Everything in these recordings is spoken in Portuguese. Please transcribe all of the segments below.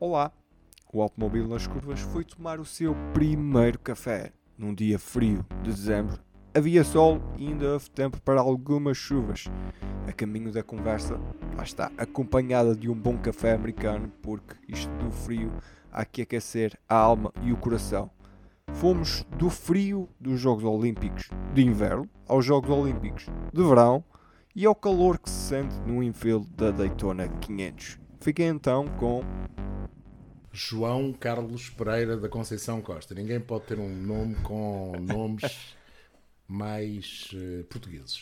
Olá! O automóvel nas curvas foi tomar o seu primeiro café. Num dia frio de dezembro, havia sol e ainda houve tempo para algumas chuvas. A caminho da conversa, lá está, acompanhada de um bom café americano, porque isto do frio há que aquecer a alma e o coração. Fomos do frio dos Jogos Olímpicos de inverno aos Jogos Olímpicos de verão e ao calor que se sente no infield da Daytona 500. Fiquei então com João Carlos Pereira da Conceição Costa. Ninguém pode ter um nome com nomes mais uh, portugueses.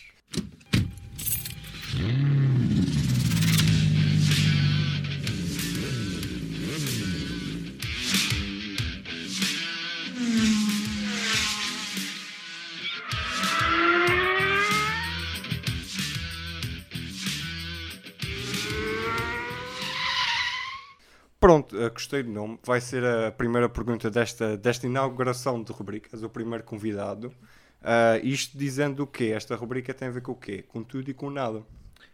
Pronto, uh, gostei do nome. Vai ser a primeira pergunta desta, desta inauguração de rubricas, o primeiro convidado. Uh, isto dizendo o quê? Esta rubrica tem a ver com o quê? Com tudo e com nada.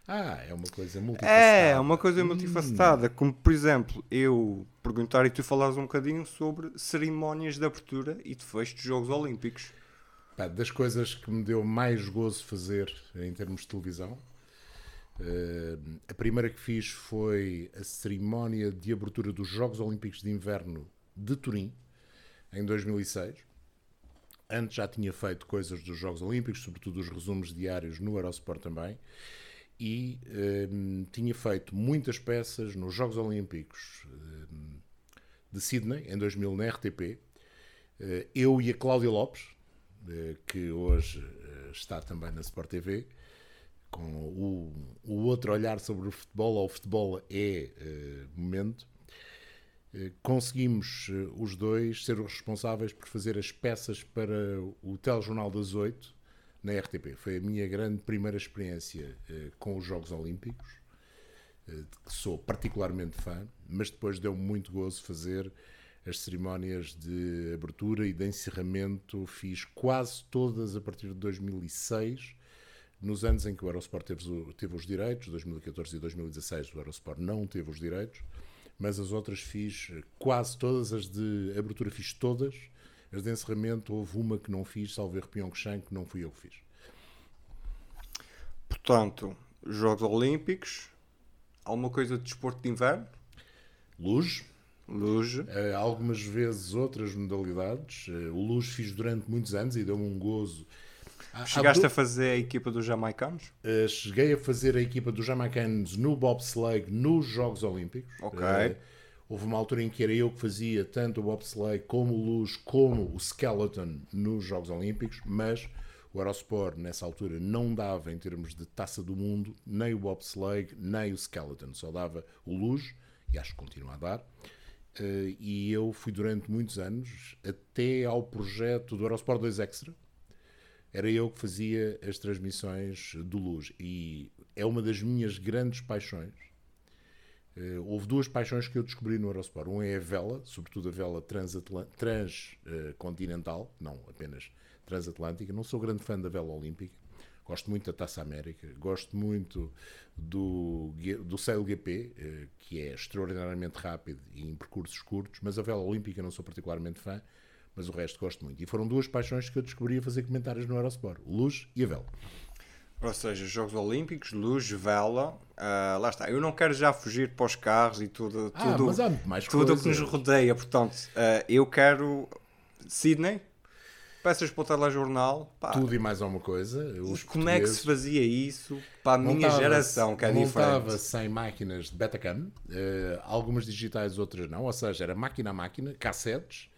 Ah, é uma coisa multifacetada. É, uma coisa multifacetada. Hum. Como, por exemplo, eu perguntar e tu falares um bocadinho sobre cerimónias de abertura e de fecho dos Jogos Olímpicos. Pá, das coisas que me deu mais gozo fazer em termos de televisão, Uh, a primeira que fiz foi a cerimónia de abertura dos Jogos Olímpicos de Inverno de Turim, em 2006. Antes já tinha feito coisas dos Jogos Olímpicos, sobretudo os resumos diários no Eurosport também, e uh, tinha feito muitas peças nos Jogos Olímpicos uh, de Sydney, em 2000, na RTP. eu e a Cláudia Lopes, que hoje está também na Sport TV, com o, o outro olhar sobre o futebol, ou o futebol é uh, momento, uh, conseguimos uh, os dois ser os responsáveis por fazer as peças para o Telejornal das Oito na RTP. Foi a minha grande primeira experiência com os Jogos Olímpicos, que sou particularmente fã, mas depois deu-me muito gozo fazer as cerimónias de abertura e de encerramento. Fiz quase todas a partir de 2006 nos anos em que o Eurosport teve, teve os direitos, 2014 e 2016, o Eurosport não teve os direitos, mas as outras fiz quase todas, as de abertura fiz todas, as de encerramento houve uma que não fiz, Salver Pyeongchang, que não fui eu que fiz. Portanto, Jogos Olímpicos, alguma coisa de desporto de inverno? Luz. Luz. Uh, algumas vezes outras modalidades. Uh, o Luz fiz durante muitos anos e deu-me um gozo Chegaste a fazer a equipa dos jamaicanos? Uh, cheguei a fazer a equipa dos jamaicanos no bobsleigh nos Jogos Olímpicos. Ok. Uh, houve uma altura em que era eu que fazia tanto o bobsleigh como o luz, como o skeleton nos Jogos Olímpicos, mas o Eurosport nessa altura não dava em termos de taça do mundo nem o bobsleigh nem o skeleton, só dava o luz e acho que continua a dar. Uh, e eu fui durante muitos anos até ao projeto do Eurosport 2 Extra, era eu que fazia as transmissões do Luz. E é uma das minhas grandes paixões. Uh, houve duas paixões que eu descobri no Eurosport. Um é a vela, sobretudo a vela transcontinental, uh, não apenas transatlântica. Não sou grande fã da vela olímpica. Gosto muito da Taça América, gosto muito do, do Sail GP, uh, eh, que é extraordinariamente rápido e em percursos curtos, mas a vela olímpica não sou particularmente fã mas o resto gosto muito. E foram duas paixões que eu descobri a fazer comentários no Eurosport: luz e a vela. Ou seja, Jogos Olímpicos, luz, vela, uh, lá está. Eu não quero já fugir para os carros e tudo, ah, tudo, mais tudo o que nos rodeia. Portanto, uh, eu quero Sydney, peças para o telejornal. Pá. Tudo e mais alguma coisa. Os como é que se fazia isso para a minha geração, que é diferente? sem máquinas de Betacam, uh, algumas digitais, outras não. Ou seja, era máquina a máquina, cassetes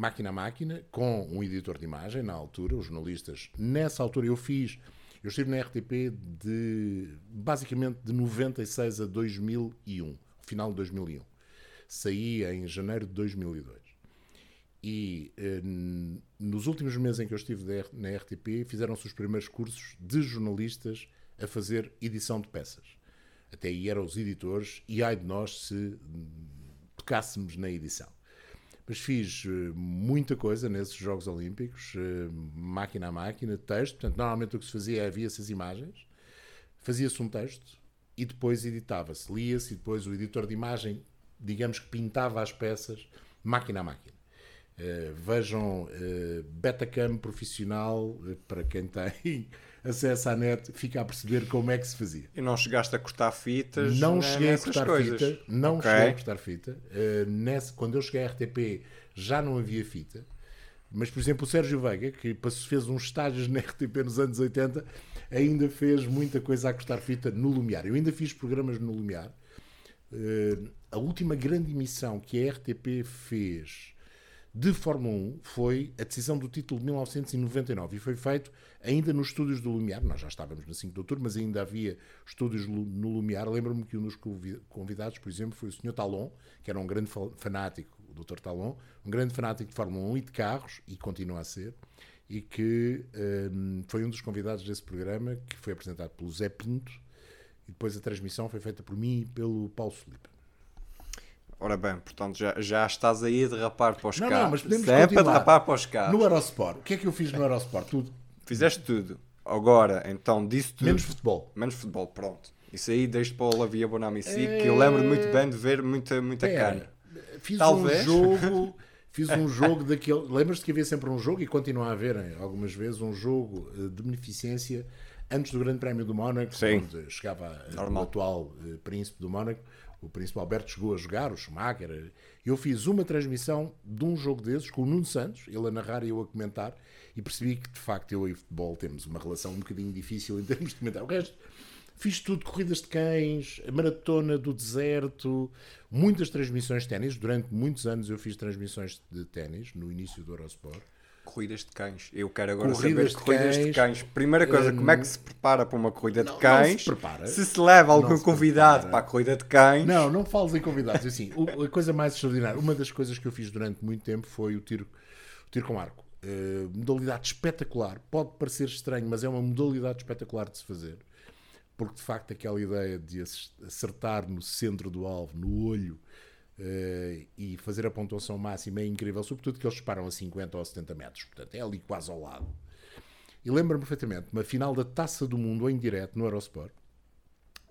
máquina a máquina, com um editor de imagem na altura, os jornalistas. Nessa altura eu fiz, eu estive na RTP de basicamente de 96 a 2001, final de 2001. Saí em janeiro de 2002. E eh, nos últimos meses em que eu estive na RTP, fizeram-se os primeiros cursos de jornalistas a fazer edição de peças. Até aí eram os editores, e ai de nós se hum, tocássemos na edição. Mas fiz eh, muita coisa nesses Jogos Olímpicos, eh, máquina a máquina, texto. Portanto, normalmente o que se fazia é havia-se as imagens, fazia-se um texto e depois editava-se, lia-se e depois o editor de imagem digamos que pintava as peças máquina a máquina. Uh, vejam uh, Betacam profissional, para quem tem acesso à net, fica a perceber como é que se fazia. E não chegaste a cortar fitas? Não né, cheguei a cortar coisas. fita. Não Ok. cheguei a cortar fita. Uh, nesse- quando eu cheguei à RTP já não havia fita. Mas, por exemplo, o Sérgio Veiga, que fez uns estágios na RTP nos anos 80, ainda fez muita coisa a cortar fita no Lumiar. Eu ainda fiz programas no Lumiar. Uh, a última grande emissão que a RTP fez de Fórmula 1 foi a decisão do título de 1999 e foi feito ainda nos estúdios do Lumiar. Nós já estávamos na 5 de outubro, mas ainda havia estúdios no Lumiar. Lembro-me que um dos convi- convidados, por exemplo, foi o Sr. Talon, que era um grande fa- fanático, o Dr. Talon, um grande fanático de Fórmula 1 e de carros, e continua a ser, e que hum, foi um dos convidados desse programa, que foi apresentado pelo Zé Pinto, e depois a transmissão foi feita por mim e pelo Paulo Felipe. Ora bem, portanto já, já estás aí a derrapar para os Não, carros. não, mas podemos Sempre a continuar. derrapar para os carros. No Eurosport, o que é que eu fiz no Eurosport? Tudo. Fizeste tudo. Agora, então, disse tudo. Menos futebol. Menos futebol, pronto. Isso aí deixo para o Lavia Bonamici, que eu lembro muito bem de ver muita, muita cana. Fiz Talvez. um jogo, fiz um jogo daquele. Lembras-te que havia sempre um jogo e continua a haver algumas vezes um jogo eh, de beneficência antes do Grande Prémio do Mónaco, Sim. onde chegava eh, o atual eh, príncipe do Mónaco, o príncipe Alberto chegou a jogar, o Schumacher. Eu fiz uma transmissão de um jogo desses com o Nuno Santos, ele a narrar e eu a comentar, e percebi que de facto eu e futebol temos uma relação um bocadinho difícil em termos de comentar. O resto Fiz tudo, corridas de cães, a maratona do deserto, muitas transmissões de ténis. Durante muitos anos eu fiz transmissões de ténis, no início do Eurosport. Corridas de cães. Eu quero agora Corridas saber de corridas de cães. cães. Primeira coisa, Hum, como é que se prepara para uma corrida não de cães? se prepara. Se se leva algum Não se convidado prepara. para a corrida de cães. Não, não fales em convidados. Assim, a coisa mais extraordinária, uma das coisas que eu fiz durante muito tempo foi o tiro, o tiro com arco. Eh, modalidade espetacular. Pode parecer estranho, mas é uma modalidade espetacular de se fazer. Porque de facto aquela ideia de ac- acertar no centro do alvo, no olho, eh, e fazer a pontuação máxima é incrível, sobretudo que eles disparam a 50 ou 70 metros, portanto é ali quase ao lado. E lembro-me perfeitamente, uma final da Taça do Mundo em direto no Eurosport,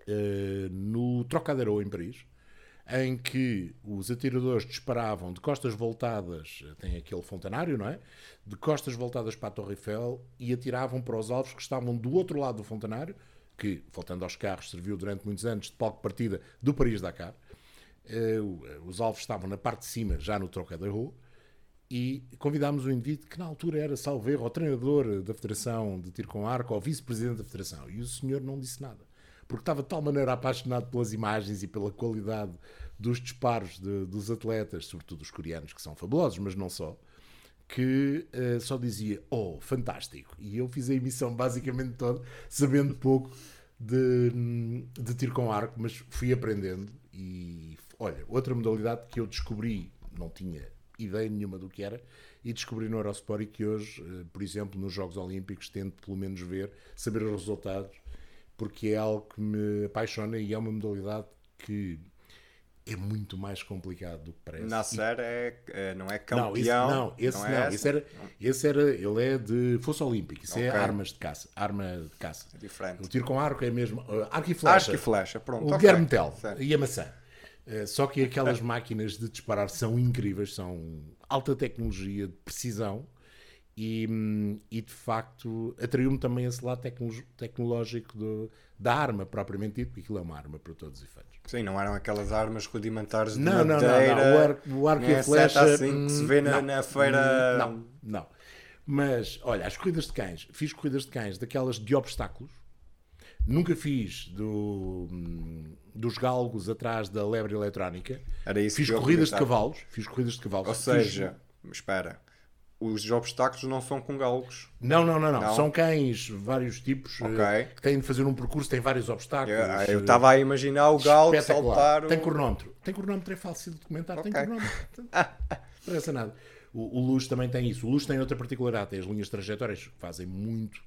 eh, no Trocadero em Paris, em que os atiradores disparavam de costas voltadas, tem aquele fontanário, não é? De costas voltadas para a Torre Eiffel e atiravam para os alvos que estavam do outro lado do fontanário, que, voltando aos carros, serviu durante muitos anos de palco de partida do Paris-Dakar. O- Os alvos estavam na parte de cima, já no Trocadero, e convidámos um indivíduo que na altura era, salvo erro, o treinador da Federação de Tiro com Arco, ou vice-presidente da Federação. E o senhor não disse nada. Porque estava de tal maneira apaixonado pelas imagens e pela qualidade dos disparos de- dos atletas, sobretudo os coreanos, que são fabulosos, mas não só, que eh, só dizia, oh, fantástico. E eu fiz a emissão basicamente toda, sabendo pouco de, de tiro com arco, mas fui aprendendo. E olha, outra modalidade que eu descobri, não tinha ideia nenhuma do que era, e descobri no Eurosport e que hoje, eh, por exemplo, nos Jogos Olímpicos, tento pelo menos ver, saber os resultados, porque é algo que me apaixona e é uma modalidade que é muito mais complicado do que parece. E Nasser é, é- não é não, campeão. esse não, esse não. é essa? esse, era, esse era, ele é de fosso olímpico, isso é Ok. armas de caça, arma de caça. É diferente. O tiro com arco é mesmo, uh, arco e flecha. Arco e flecha, pronto. O ok. Guilherme Tell e a maçã. Uh, só que aquelas máquinas de disparar são incríveis, são alta tecnologia, de precisão e, hum, e de facto atraiu-me também esse lado tecno- tecnológico do- da arma propriamente dito, porque aquilo é uma arma para todos os efeitos. Sim, não eram aquelas armas rudimentares de Não, não, não, madeira. não. O arco, o arco nem e a flecha. assim que se vê na, hum, na feira. Não, não. Mas, olha, as corridas de cães. Fiz corridas de cães daquelas de obstáculos. Nunca fiz do, hum, dos galgos atrás da lebre eletrónica. Era isso Fiz eu corridas de cavalos. Fiz corridas de cavalos. Ou Fiz- seja, espera, os obstáculos não são com galgos. Não, não, não, não, Não? São cães, vários tipos, eh, que têm de fazer um percurso, têm vários obstáculos. Eu eh, estava a imaginar o galgo saltar. o- Tem cronómetro. Tem cronómetro, é fácil de documentar. Tem Ok. cronómetro. Não interessa nada. O, o Luz também tem isso. O Luz tem outra particularidade. Tem as linhas trajetórias que fazem muito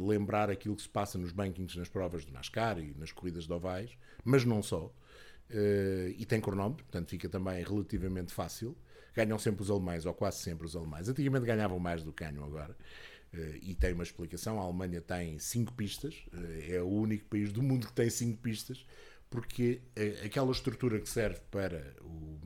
lembrar aquilo que se passa nos bankings nas provas de NASCAR e nas corridas de ovais, mas não só. Eh, e tem cronómetro, portanto fica também relativamente fácil. Ganham sempre os alemães, ou quase sempre os alemães. Antigamente ganhavam mais do que ganham agora. Eh, e tem uma explicação. A Alemanha tem cinco pistas, eh, é o único país do mundo que tem cinco pistas, porque eh, aquela estrutura que serve para o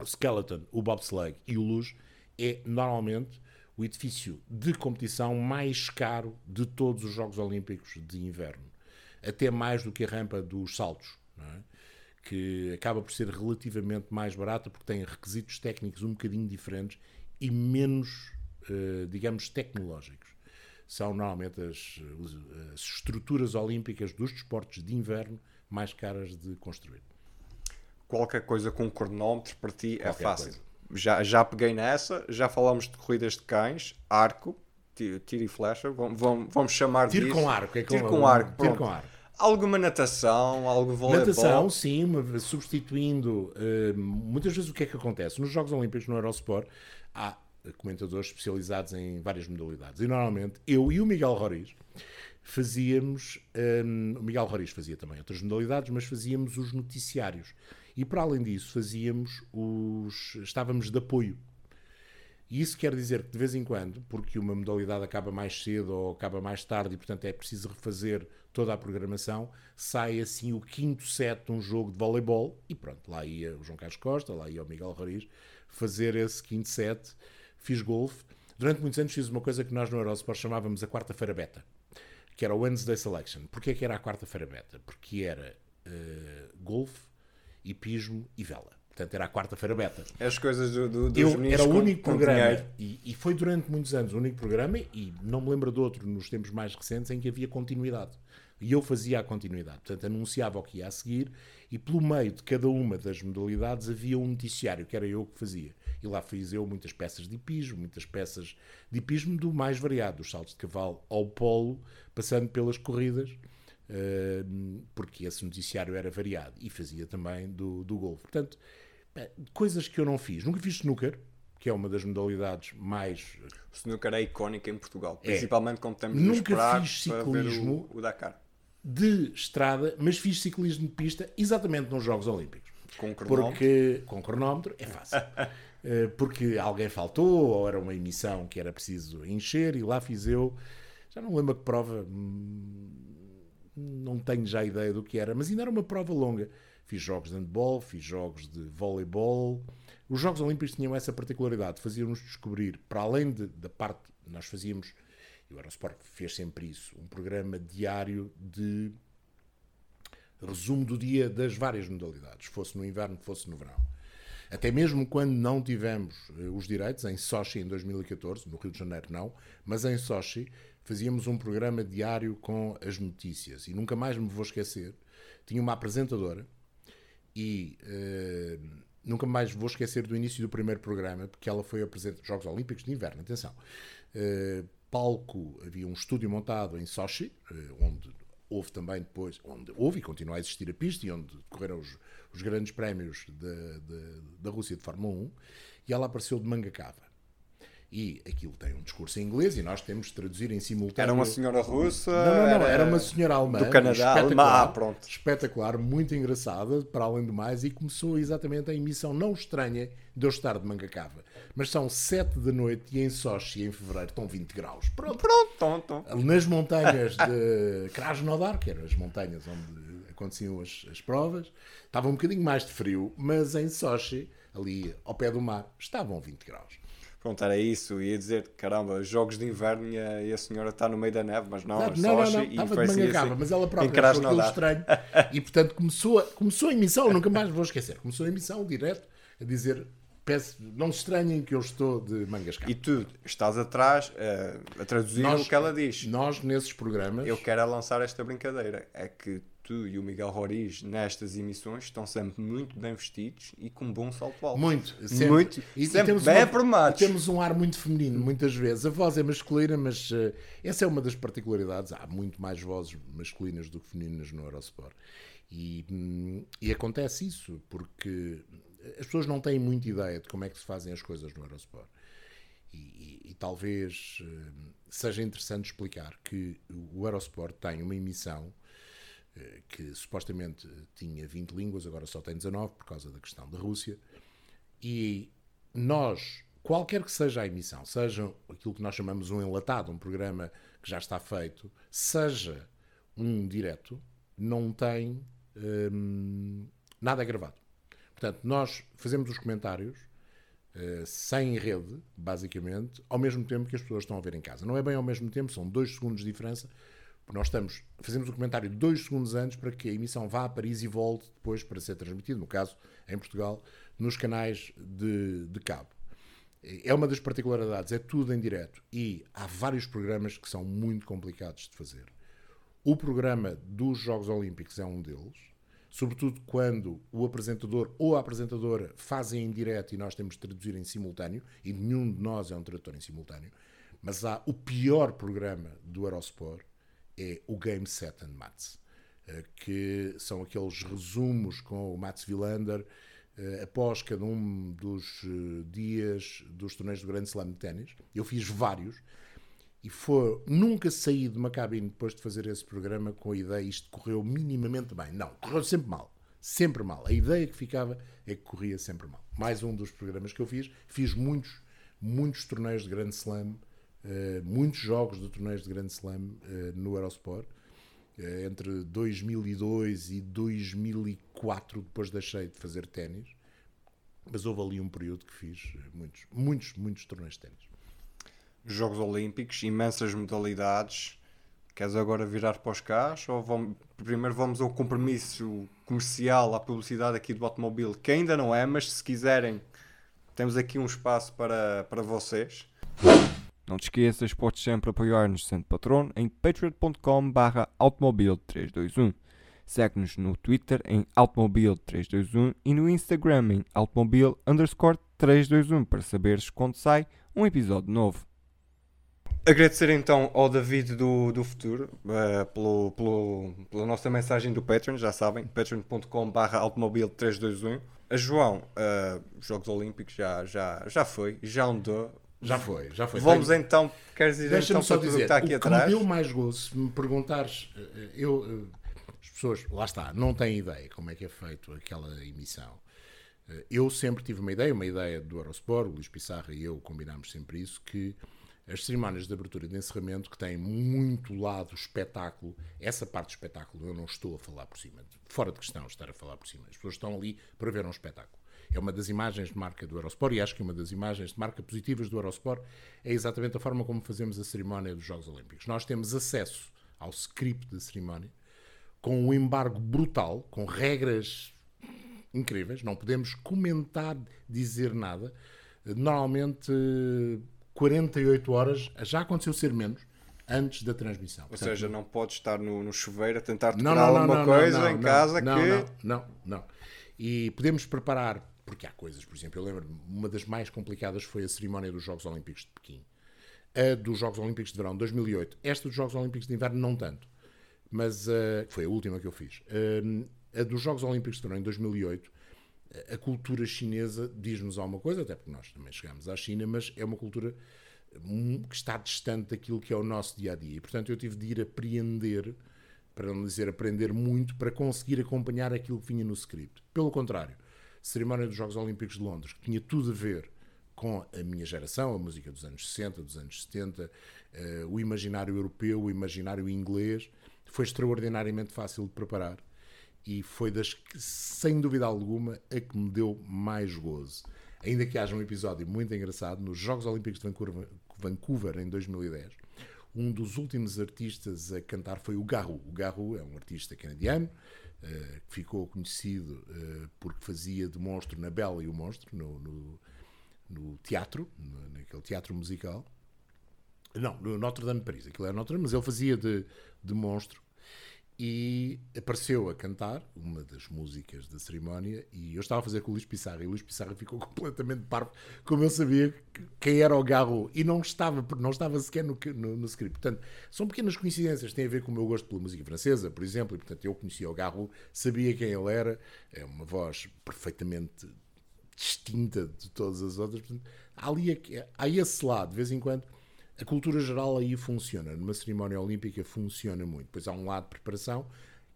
o Skeleton, o Bobsleigh e o Luge, é normalmente o edifício de competição mais caro de todos os Jogos Olímpicos de Inverno. Até mais do que a rampa dos saltos, é? que acaba por ser relativamente mais barata porque tem requisitos técnicos um bocadinho diferentes e menos, eh, digamos, tecnológicos. São normalmente as, as estruturas olímpicas dos desportos de inverno mais caras de construir. Qualquer coisa com cronómetro para ti é fácil. Já, já peguei nessa, já falamos de corridas de cães, arco, tiro, tiro e flecha, vamos, vamos chamar tiro disso. com arco, é tiro com arco. Tiro com arco. Alguma natação, algo voleibol? Natação, sim, substituindo. Uh, muitas vezes o que é que acontece? Nos Jogos Olímpicos, no Eurosport, há comentadores especializados em várias modalidades. E normalmente eu e o Miguel Roriz fazíamos. Um, o Miguel Roriz fazia também outras modalidades, mas fazíamos os noticiários. E para além disso, fazíamos os. estávamos de apoio. E isso quer dizer que de vez em quando, porque uma modalidade acaba mais cedo ou acaba mais tarde e portanto é preciso refazer toda a programação, sai assim o quinto set de um jogo de voleibol e pronto, lá ia o João Carlos Costa, lá ia o Miguel Roriz fazer esse quinto set. Fiz golfe. Durante muitos anos fiz uma coisa que nós no Eurosport chamávamos a quarta-feira beta, que era o Wednesday Selection. Porquê que era a quarta-feira beta? Porque era uh, golfe, hipismo e vela. Portanto, era a quarta-feira beta. As coisas do, do, dos Eu era o único programa, e, e, foi durante muitos anos o único programa, e não me lembro de outro nos tempos mais recentes, em que havia continuidade. E eu fazia a continuidade. Portanto, anunciava o que ia a seguir, e pelo meio de cada uma das modalidades havia um noticiário, que era eu que fazia. E lá fiz eu muitas peças de hipismo, muitas peças de hipismo do mais variado, dos saltos de cavalo ao polo, passando pelas corridas porque esse noticiário era variado e fazia também do, do golfe. Portanto, coisas que eu não fiz. Nunca fiz snooker, que é uma das modalidades mais. O snooker é icónico em Portugal, é. principalmente como temos Nunca fiz ciclismo o, o, Dakar. de estrada, mas fiz ciclismo de pista exatamente nos Jogos Olímpicos. Com cronómetro? Porque, com cronómetro é fácil. Eh, porque alguém faltou, ou era uma emissão que era preciso encher, e lá fiz eu. Já não lembro que prova. Não tenho já ideia do que era, mas ainda era uma prova longa. Fiz jogos de handball, fiz jogos de voleibol. Os Jogos Olímpicos tinham essa particularidade, faziam-nos descobrir, para além de, da parte, nós fazíamos, e o Eurosport fez sempre isso, um programa diário de resumo do dia das várias modalidades, fosse no inverno, fosse no verão. Até mesmo quando não tivemos eh, os direitos, em Sochi em 2014, no Rio de Janeiro não, mas em Sochi fazíamos um programa diário com as notícias e nunca mais me vou esquecer. Tinha uma apresentadora e uh, nunca mais vou esquecer do início do primeiro programa, porque ela foi apresentar Jogos Olímpicos de Inverno, atenção. Uh, palco, havia um estúdio montado em Sochi, uh, onde houve também depois, onde houve e continua a existir a pista e onde decorreram os, os grandes prémios de, de, da Rússia de Fórmula 1, e ela apareceu de manga cava. E aquilo tem um discurso em inglês e nós temos de traduzir em simultâneo. Era uma senhora russa? Não, não, não, era, era uma senhora alemã. Do Canadá, alemã, ah, pronto. Espetacular, muito engraçada, para além do mais, e começou exatamente a emissão não estranha de eu estar de manga cava. Mas são 7 da noite e em Sochi, em fevereiro, estão 20 graus. Pronto, pronto, pronto. Nas montanhas de Krasnodar, que eram as montanhas onde aconteciam as, as provas, estava um bocadinho mais de frio, mas em Sochi, ali ao pé do mar, estavam 20 graus. Pronto, era isso. Ia dizer, caramba, jogos de inverno e a, e a senhora está no meio da neve, mas não, não, não, não, não. estava de manga cava, assim, mas ela própria achou aquilo estranho. e portanto começou a, começou a emissão, nunca mais vou esquecer, começou a emissão direto a dizer peço, não se estranhem que eu estou de mangas cava. E tu estás atrás uh, a traduzir nós, o que ela diz. Nós, nesses programas... Eu quero é lançar esta brincadeira. É que tu e o Miguel Roriz nestas emissões estão sempre muito bem vestidos e com um bom salto alto. Muito, sempre. muito e, sempre e temos bem aprumados. Temos um ar muito feminino, muitas vezes. A voz é masculina, mas uh, essa é uma das particularidades. Há muito mais vozes masculinas do que femininas no Eurosport. E, hum, e acontece isso, porque as pessoas não têm muita ideia de como é que se fazem as coisas no Eurosport. E, e, e talvez uh, seja interessante explicar que o Eurosport tem uma emissão que supostamente tinha 20 línguas, agora só tem 19 por causa da questão da Rússia. E nós, qualquer que seja a emissão, seja aquilo que nós chamamos um enlatado, um programa que já está feito, seja um direto, não tem hum, nada gravado. Portanto, nós fazemos os comentários uh, sem rede, basicamente, ao mesmo tempo que as pessoas estão a ver em casa. Não é bem ao mesmo tempo, são dois segundos de diferença. Nós estamos, fazemos o comentário dois segundos antes para que a emissão vá a Paris e volte depois para ser transmitido, no caso, em Portugal, nos canais de, de cabo. É uma das particularidades, é tudo em direto e há vários programas que são muito complicados de fazer. O programa dos Jogos Olímpicos é um deles, sobretudo quando o apresentador ou a apresentadora fazem em direto e nós temos de traduzir em simultâneo, e nenhum de nós é um tradutor em simultâneo, mas há o pior programa do Eurosport, é o Game Set and Mats, eh, que são aqueles resumos com o Mats Wilander eh, após cada um dos eh, dias dos torneios do Grande Slam de ténis. Eu fiz vários e foi, nunca saí de uma cabine depois de fazer esse programa com a ideia isto correu minimamente bem. Não, correu sempre mal. Sempre mal. A ideia que ficava é que corria sempre mal. Mais um dos programas que eu fiz. Fiz muitos, muitos torneios de Grande Slam, muitos jogos de torneios de Grande Slam uh, no Eurosport. Uh, entre 2002 e 2004, depois deixei de fazer ténis. Mas houve ali um período que fiz muitos, muitos, muitos torneios de ténis. Jogos Olímpicos, imensas modalidades. Queres agora virar para os carros? Ou vamos, primeiro vamos ao compromisso comercial, à publicidade aqui do automóvel, que ainda não é, mas se quiserem, temos aqui um espaço para, para vocês. Não te esqueças, podes sempre apoiar-nos sendo patrono em patreon.com barra 321 Segue-nos no Twitter em automobil321 e no Instagram em automobil 321 para saberes quando sai um episódio novo. Agradecer então ao David do, do futuro uh, pelo, pelo, pela nossa mensagem do Patreon, já sabem, patreon.com.br automobil321. A João, uh, Jogos Olímpicos já, já, já foi, já andou. Já foi, já foi. Vamos Tenho... então, queres dizer Deixa-me então só dizer, que está aqui o atrás? que me deu mais gozo, se me perguntares, eh, eu, as pessoas, lá está, não têm ideia como é que é feito aquela emissão. Eu sempre tive uma ideia, uma ideia do Eurosport, o Luís Pissarra e eu combinámos sempre isso, que as cerimónias de abertura e de encerramento, que têm muito lado espetáculo, essa parte do espetáculo eu não estou a falar por cima, fora de questão estar a falar por cima. As pessoas estão ali para ver um espetáculo. É uma das imagens de marca do Eurosport e acho que uma das imagens de marca positivas do Eurosport é exatamente a forma como fazemos a cerimónia dos Jogos Olímpicos. Nós temos acesso ao script da cerimónia com um embargo brutal, com regras incríveis, não podemos comentar, dizer nada. Normalmente 48 horas, já aconteceu ser menos, antes da transmissão. Ou Portanto, seja, não pode estar no, no chuveiro a tentar decorar não, não, não, alguma coisa em casa não, que... Não, não, não. E podemos preparar, porque há coisas, por exemplo, eu lembro uma das mais complicadas foi a cerimónia dos Jogos Olímpicos de Pequim. A dos Jogos Olímpicos de Verão, 2008. Esta dos Jogos Olímpicos de Inverno, não tanto. Mas uh, foi a última que eu fiz. Uh, a dos Jogos Olímpicos de Verão, em 2008, a cultura chinesa diz-nos alguma coisa, até porque nós também chegamos à China, mas é uma cultura hum, que está distante daquilo que é o nosso dia a dia. E, portanto, eu tive de ir apreender, para não dizer aprender muito, para conseguir acompanhar aquilo que vinha no script. Pelo contrário, cerimónia dos Jogos Olímpicos de Londres, que tinha tudo a ver com a minha geração, a música dos anos 60, dos anos 70, uh, eh, o imaginário europeu, o imaginário inglês, foi extraordinariamente fácil de preparar e foi das que, sem dúvida alguma, a que me deu mais gozo. Ainda que haja um episódio muito engraçado, nos Jogos Olímpicos de Vancouver, Vancouver em 2010, um dos últimos artistas a cantar foi o Garou. O Garou é um artista canadiano uh, que ficou conhecido uh, porque fazia de monstro na Bela e o Monstro, no, no, no teatro, naquele teatro musical. Não, no Notre Dame de Paris, aquilo era Notre Dame, mas ele fazia de, de monstro e apareceu a cantar uma das músicas da cerimónia e eu estava a fazer com o Luís Pissarra e o Luís Pissarra ficou completamente parvo como eu sabia quem era o Garro e não estava, não estava sequer no, no, no, script. Portanto, são pequenas coincidências, têm a ver com o meu gosto pela música francesa, por exemplo, e portanto eu conhecia o Garro, sabia quem ele era, é uma voz perfeitamente distinta de todas as outras. Portanto, há, ali, há esse lado, de vez em quando a cultura geral aí funciona. Numa cerimónia olímpica funciona muito. Depois há um lado de preparação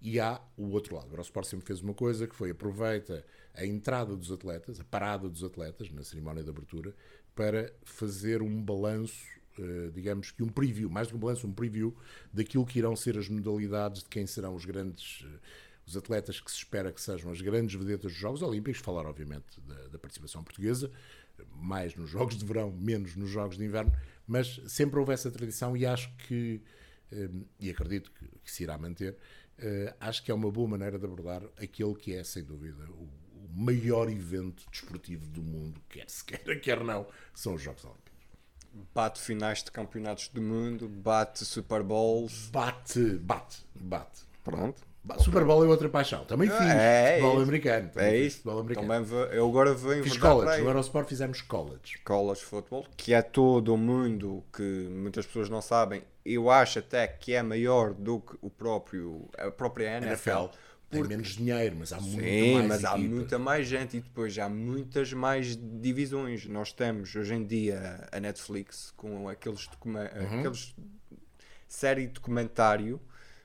e há o outro lado. O Eurosport sempre fez uma coisa que foi aproveita a entrada dos atletas, a parada dos atletas na cerimónia de abertura, para fazer um balanço, eh, digamos que um preview, mais do que um balanço, um preview daquilo que irão ser as modalidades, de quem serão os grandes, eh, os atletas que se espera que sejam as grandes vedetas dos Jogos Olímpicos, falar obviamente da, da participação portuguesa, mais nos Jogos de Verão, menos nos Jogos de Inverno, mas sempre houve essa tradição e acho que, e acredito que, que se irá manter, acho que é uma boa maneira de abordar aquele que é, sem dúvida, o, o maior evento desportivo do mundo, quer se queira, quer não, são os Jogos Olímpicos. Bate finais de campeonatos do mundo, bate Super Bowls. Bate, bate, bate. Pronto. Super Bowl é outra paixão. Também fiz É, futebol isso. americano. Também É isso. Futebol americano. Também vou- eu agora venho Fiz college. No Eurosport fizemos college. college football, que é todo o mundo que muitas pessoas não sabem. Eu acho até que é maior do que o próprio, a própria NFL. NFL. Tem menos dinheiro, mas há muito Sim, mais mas há equipa. muita mais gente e depois há muitas mais divisões. Nós temos hoje em dia a Netflix com aqueles, Uhum. aqueles série de documentário.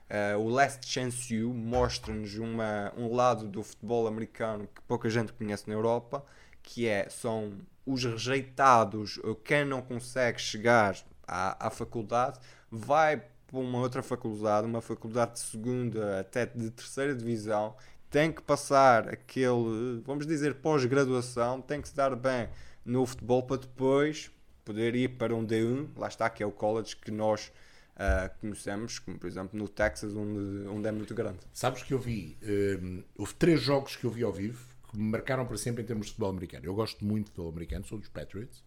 Eh, o Last Chance You mostra-nos um lado do futebol americano que pouca gente conhece na Europa, que é são os rejeitados, quem não consegue chegar à, à faculdade, vai para uma outra faculdade, uma faculdade de segunda até de terceira divisão, tem que passar aquele, vamos dizer, pós-graduação, tem que se dar bem no futebol para depois poder ir para um D1, lá está, que é o college que nós ah, conhecemos, como por exemplo no Texas, onde, onde é muito grande. Sabes que eu vi, hum, houve três jogos que eu vi ao vivo que me marcaram para sempre em termos de futebol americano. Eu gosto muito de futebol americano, sou dos Patriots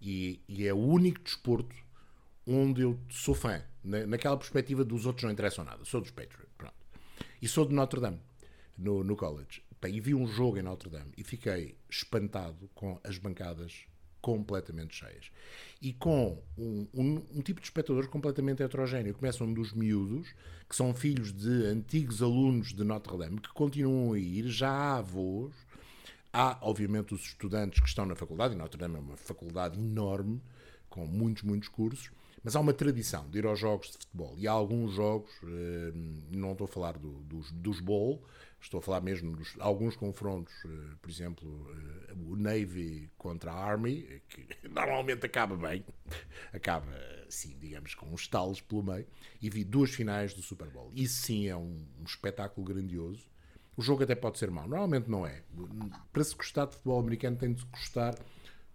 e, e é o único desporto onde eu sou fã, na, naquela perspectiva dos outros não interessam nada. Sou dos Patriots, pronto. E sou de Notre Dame, no, no college. E vi um jogo em Notre Dame e fiquei espantado com as bancadas completamente cheias. E com um, um- um tipo de espectador completamente heterogéneo. Começam dos miúdos, que são filhos de antigos alunos de Notre Dame, que continuam a ir, já há avós, Há, obviamente, os estudantes que estão na faculdade, e Notre Dame é uma faculdade enorme, com muitos, muitos cursos, mas há uma tradição de ir aos jogos de futebol. E há alguns jogos, eh, não estou a falar do- dos, dos bowl, estou a falar mesmo de alguns confrontos, eh, por exemplo, eh, o Navy contra a Army, eh, que normalmente acaba bem, acaba, assim, digamos, com uns talos pelo meio, e vi duas finais do Super Bowl. Isso sim é um, um espetáculo grandioso. O jogo até pode ser mau, normalmente não é. Para se gostar de futebol americano, tem de se gostar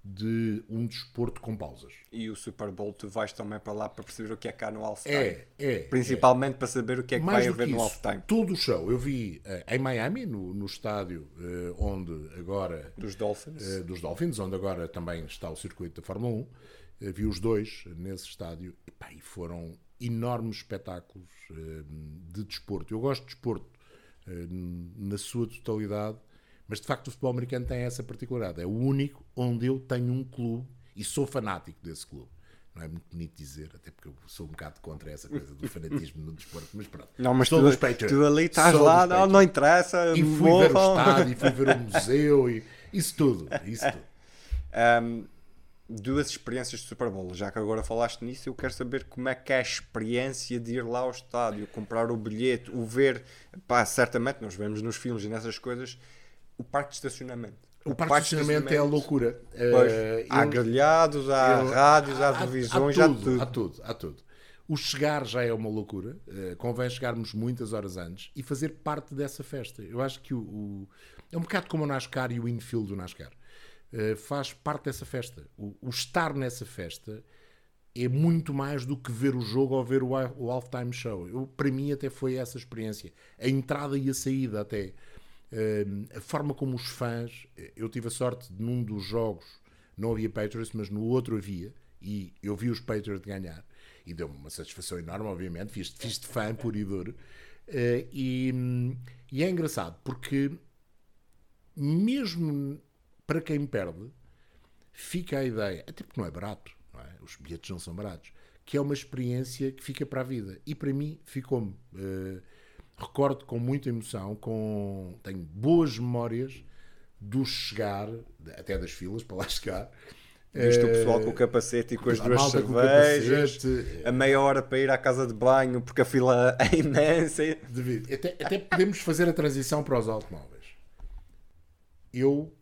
de um desporto com pausas. E o Super Bowl, tu vais também para lá para perceber o que é há no halftime. É, é. Principalmente para saber o que é que Mais vai haver que no isso, halftime. todo o show eu vi eh, em Miami, no, no estádio eh, onde agora Dos Dolphins. eh, dos Dolphins, onde agora também está o circuito da Fórmula 1. Eh, vi os dois nesse estádio e, pá, e foram enormes espetáculos de desporto. Eu gosto de desporto na sua totalidade, mas de facto o futebol americano tem essa particularidade. É o único onde eu tenho um clube e sou fanático desse clube. Não é muito bonito dizer, até porque eu sou um bocado contra essa coisa do fanatismo no desporto, mas pronto. Não, mas Sou tu, Patriots. tu ali estás Sou lá, não, não interessa. E fui ver o morram. estádio, e fui ver o museu, e isso tudo. Isso tudo. Um, duas experiências de Super Bowl. Já que agora falaste nisso, eu quero saber como é que é a experiência de ir lá ao estádio, comprar o bilhete, o ver. Pá, certamente nós vemos nos filmes e nessas coisas o parque de estacionamento. O parque de estacionamento é a loucura. Pois, Eh, há eu- grelhados, há eu- rádios, há, há- televisões, há há tudo. Há tudo, há tudo. O chegar já é uma loucura. eh, convém chegarmos muitas horas antes e fazer parte dessa festa. Eu acho que o, o- é um bocado como o NASCAR e o infield do NASCAR. Eh, faz parte dessa festa. O, o estar nessa festa é muito mais do que ver o jogo ou ver o, o halftime show. Eu, para mim até foi essa experiência. A entrada e a saída até. A forma como os fãs... Eu tive a sorte de num dos jogos não havia Patriots, mas no outro havia. E eu vi os Patriots ganhar. E deu-me uma satisfação enorme, obviamente. Fiz, fiz de fã puro e duro. Eh, e, hum, e é engraçado, porque mesmo para quem perde, fica a ideia, até porque não é barato, não é? os bilhetes não são baratos, que é uma experiência que fica para a vida. E para mim ficou-me. eh, recordo com muita emoção, com, tenho boas memórias do chegar, até das filas para lá chegar. Viste o Eh, pessoal com o capacete e com as a duas cervejas, capacete. a meia hora para ir à casa de banho porque a fila é imensa. Devido. Até, até podemos fazer a transição para os automóveis. Eu,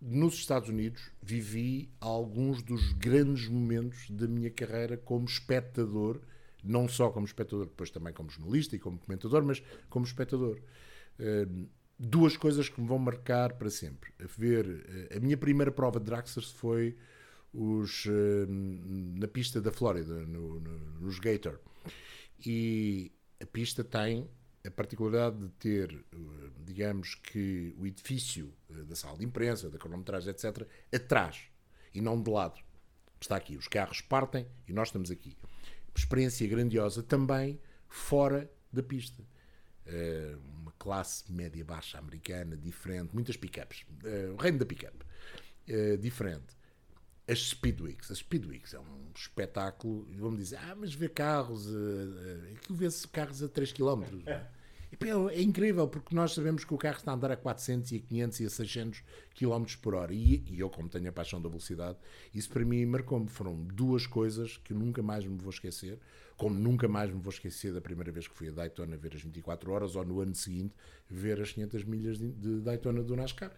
nos Estados Unidos, vivi alguns dos grandes momentos da minha carreira como espectador, não só como espectador, depois também como jornalista e como comentador, mas como espectador. Uh, duas coisas que me vão marcar para sempre. A ver, uh, a minha primeira prova de Draxers foi os, uh, na pista da Flórida, no, no, nos Gator. E a pista tem a particularidade de ter, digamos que, o edifício da sala de imprensa, da cronometragem, etc., atrás e não de lado. Está aqui. Os carros partem e nós estamos aqui. Experiência grandiosa também fora da pista. Uh, uma classe média-baixa americana diferente, muitas pickups. Uh, o reino da pickup. Uh, diferente. As Speedweeks. As Speedweeks é um espetáculo. Vamos dizer, ah, mas vê carros. Uh, aquilo vê-se carros a 3 km. É incrível, porque nós sabemos que o carro está a andar a 400 e a 500 e a 600 km por hora. E, e eu, como tenho a paixão da velocidade, isso para mim marcou-me. Foram duas coisas que nunca mais me vou esquecer. Como nunca mais me vou esquecer da primeira vez que fui a Daytona ver as 24 horas ou no ano seguinte ver as 500 milhas de, Daytona do NASCAR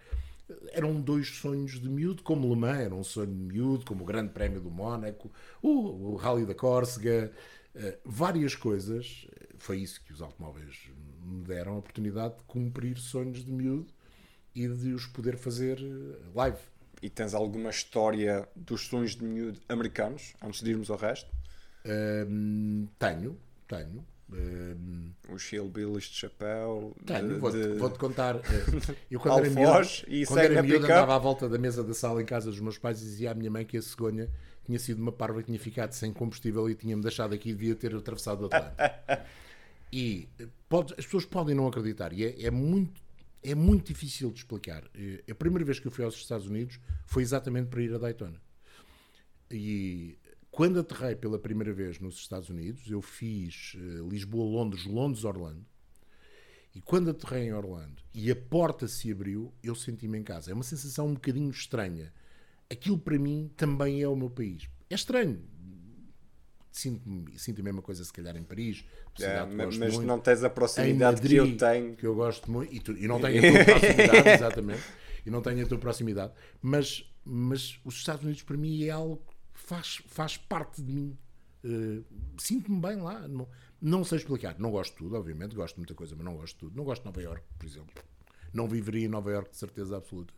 eram dois sonhos de miúdo, como Le Mans era um sonho de miúdo, como o Grande Prémio do Mónaco, o, o Rally da Córcega, uh, várias coisas. Foi isso que os automóveis me deram a oportunidade de cumprir sonhos de miúdo e de os poder fazer eh, live. E tens alguma história dos sonhos de miúdo americanos, antes de irmos ao resto? Um, tenho, tenho. Um, Os hillbillies de chapéu. Tenho, vou-te vou contar. Eh, eu quando era miúdo, e quando era miúdo andava à volta da mesa da sala em casa dos meus pais e dizia à minha mãe que a cegonha tinha sido uma parva que tinha ficado sem combustível e tinha-me deixado aqui e devia ter atravessado o Atlântico. E pode, as pessoas podem não acreditar, e é, é, muito, é muito difícil de explicar. Eh, a primeira vez que eu fui aos Estados Unidos foi exatamente para ir a Daytona. E quando aterrei pela primeira vez nos Estados Unidos, eu fiz uh, Lisboa-Londres, Londres-Orlando. E quando aterrei em Orlando e a porta se abriu, eu senti-me em casa. É uma sensação um bocadinho estranha. Aquilo para mim também é o meu país. É estranho, sinto, sinto a mesma coisa se calhar em Paris é, mas muito. não tens a proximidade Madrid, que eu tenho. que eu gosto muito e, tu, e não tenho a tua proximidade exatamente e não tenho a tua proximidade mas, mas os Estados Unidos para mim é algo que faz, faz parte de mim. Uh, sinto-me bem lá não, não sei explicar, não gosto de tudo obviamente, gosto de muita coisa mas não gosto de tudo, não gosto de Nova York por exemplo. Não viveria em Nova York de certeza absoluta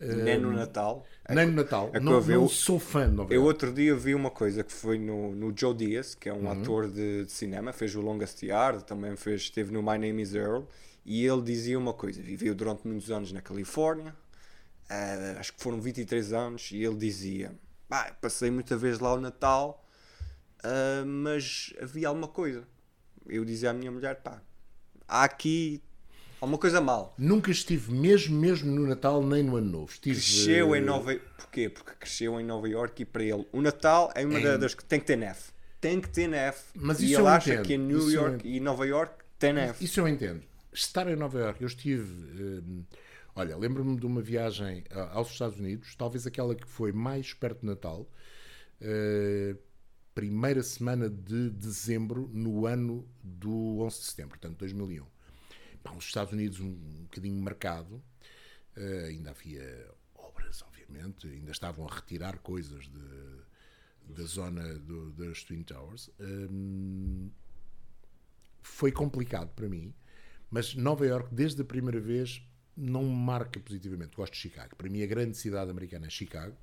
nem no Natal. Nem no Natal. É não, não sou fã de novela. Eu outro dia vi uma coisa que foi no, no Joe Diaz, que é um uhum. ator de, de, cinema, fez o Longest Yard, também fez, esteve no My Name is Earl, e ele dizia uma coisa, viveu durante muitos anos na Califórnia, uh, acho que foram 23 anos, e ele dizia, passei muita vez lá o Natal, uh, mas havia alguma coisa. Eu dizia à minha mulher, pá, há aqui Alguma coisa mal. Nunca estive mesmo, mesmo no Natal nem no Ano Novo. Estive... Cresceu em Nova Porquê? Porque cresceu em Nova York e para ele o Natal é uma em... das que tem que ter neve. Tem que ter neve. Mas e ele acha entendo. que em New isso York e Nova York tem neve. Isso eu entendo. Estar em Nova York, eu estive. Hum, olha, lembro-me de uma viagem aos Estados Unidos, talvez aquela que foi mais perto de Natal. Uh, primeira semana de dezembro no ano do 11 de setembro, portanto 2001 Pá, os Estados Unidos um, um bocadinho marcado, uh, ainda havia obras, obviamente, ainda estavam a retirar coisas de, da zona do, das Twin Towers. Um, foi complicado para mim, mas Nova York, desde a primeira vez, não me marca positivamente. Gosto de Chicago. Para mim, a grande cidade americana é Chicago.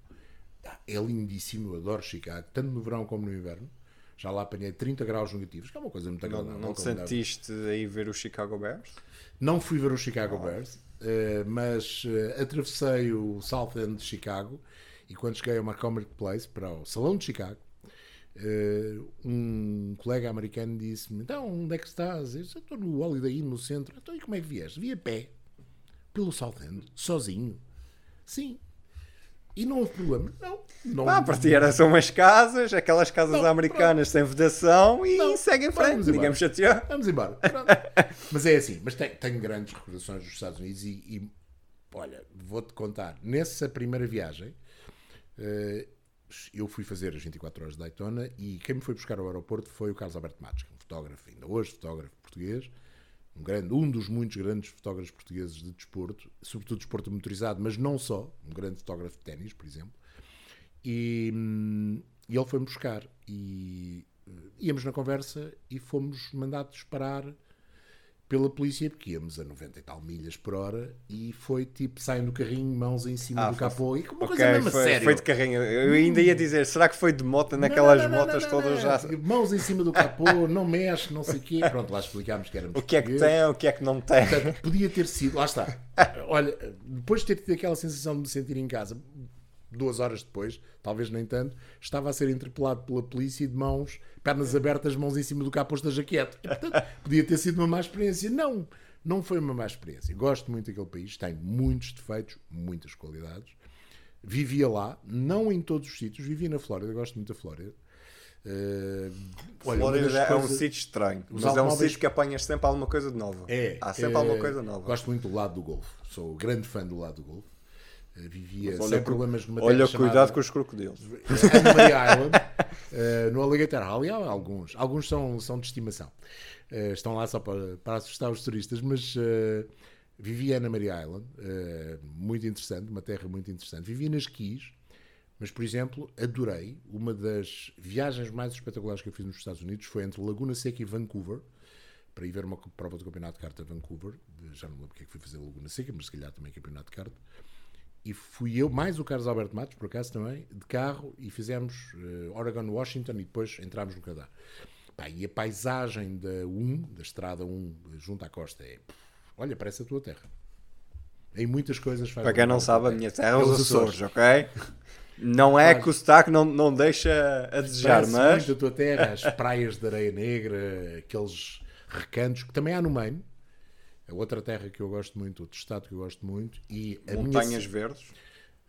É lindíssimo, eu adoro Chicago, tanto no verão como no inverno. Já lá apanhei 30 graus negativos, que é uma coisa muito agradável. Não, não te sentiste aí ver o Chicago Bears? Não fui ver o Chicago Bears, uh, mas uh, atravessei o South End de Chicago e quando cheguei ao Montgomery Place, para o Salão de Chicago, uh, um colega americano disse-me: Então, onde é que estás? Eu disse, estou no Holiday Inn, no centro. Então, e como é que vieste? Vi a pé, pelo South End, sozinho. Sim, e não houve problema. Não. não ah, para ti era umas casas, aquelas casas não, americanas pronto. sem vedação e não, segue em frente. Ninguém me chateou. Vamos embora. mas é assim. Mas tenho, tenho grandes recordações dos Estados Unidos e, e olha, vou-te contar. Nessa primeira viagem, uh, eu fui fazer as 24 horas de Daytona e quem me foi buscar ao aeroporto foi o Carlos Alberto Matos, que é um fotógrafo, ainda hoje fotógrafo português um, grande, um dos muitos grandes fotógrafos portugueses de desporto, sobretudo desporto motorizado, mas não só, um grande fotógrafo de ténis, por exemplo. E, e ele foi-me buscar e uh, íamos na conversa e fomos mandados parar pela polícia porque íamos a 90 e tal milhas por hora e foi tipo, saem do carrinho, mãos em cima Ah, do capô e uma Ok, coisa mesmo foi, sério. foi de carrinho. Eu ainda ia dizer, será que foi de moto naquelas não, não, motas não, todas não, já? não. Mãos em cima do capô, não mexe, não sei o quê. Pronto, lá explicámos que éramos O que é que tem, o que é que não tem? Portanto, podia ter sido, lá está. Olha, depois de ter tido aquela sensação de me sentir em casa, duas horas depois, talvez nem tanto, estava a ser interpelado pela polícia de mãos, pernas abertas, mãos em cima do capô da jaquete. E, portanto, podia ter sido uma má experiência. Não, não foi uma má experiência. Gosto muito daquele país, tem muitos defeitos, muitas qualidades. Vivia lá, não em todos os sítios, vivia na Flórida, gosto muito da Flórida. Eh, olha, Flórida é um sítio estranho, mas é um automóveis- sítio que apanhas sempre alguma coisa de nova. É, Há sempre é, alguma coisa nova. Gosto muito do lado do Golfo. Sou grande fã do lado do Golfo. Eh, Vivia Mas olha sem problemas numa Olha, terra cuidado com os crocodilos. Island, eh, no Alligator Alley. Há alguns. Alguns são, são de estimação. Eh, estão lá só para, para assustar os turistas, mas eh, vivia na Maria Island. muito interessante, uma terra muito interessante. Vivia nas Keys. Mas, por exemplo, adorei. Uma das viagens mais espetaculares que eu fiz nos Estados Unidos foi entre Laguna Seca e Vancouver, para ir ver uma prova do Campeonato de Carta a Vancouver. Já não lembro porque é que fui fazer Laguna Seca, mas se calhar também Campeonato de Carta. E fui eu, mais o Carlos Alberto Matos, por acaso também, de carro, e fizemos eh, Oregon, Washington, e depois entramos no Canadá. Pá, e a paisagem da 1, da estrada 1, junto à costa, é. Olha, parece a tua terra. Em muitas coisas faz Para quem não sabe, a minha terra. é os Açores, ok? Não é que o sotaque não, não deixa a desejar, Parece mas muito a tua terra, as praias de areia negra, aqueles recantos que também há no Maine. É outra terra que eu gosto muito, outro estado que eu gosto muito. E a montanhas minha, verdes.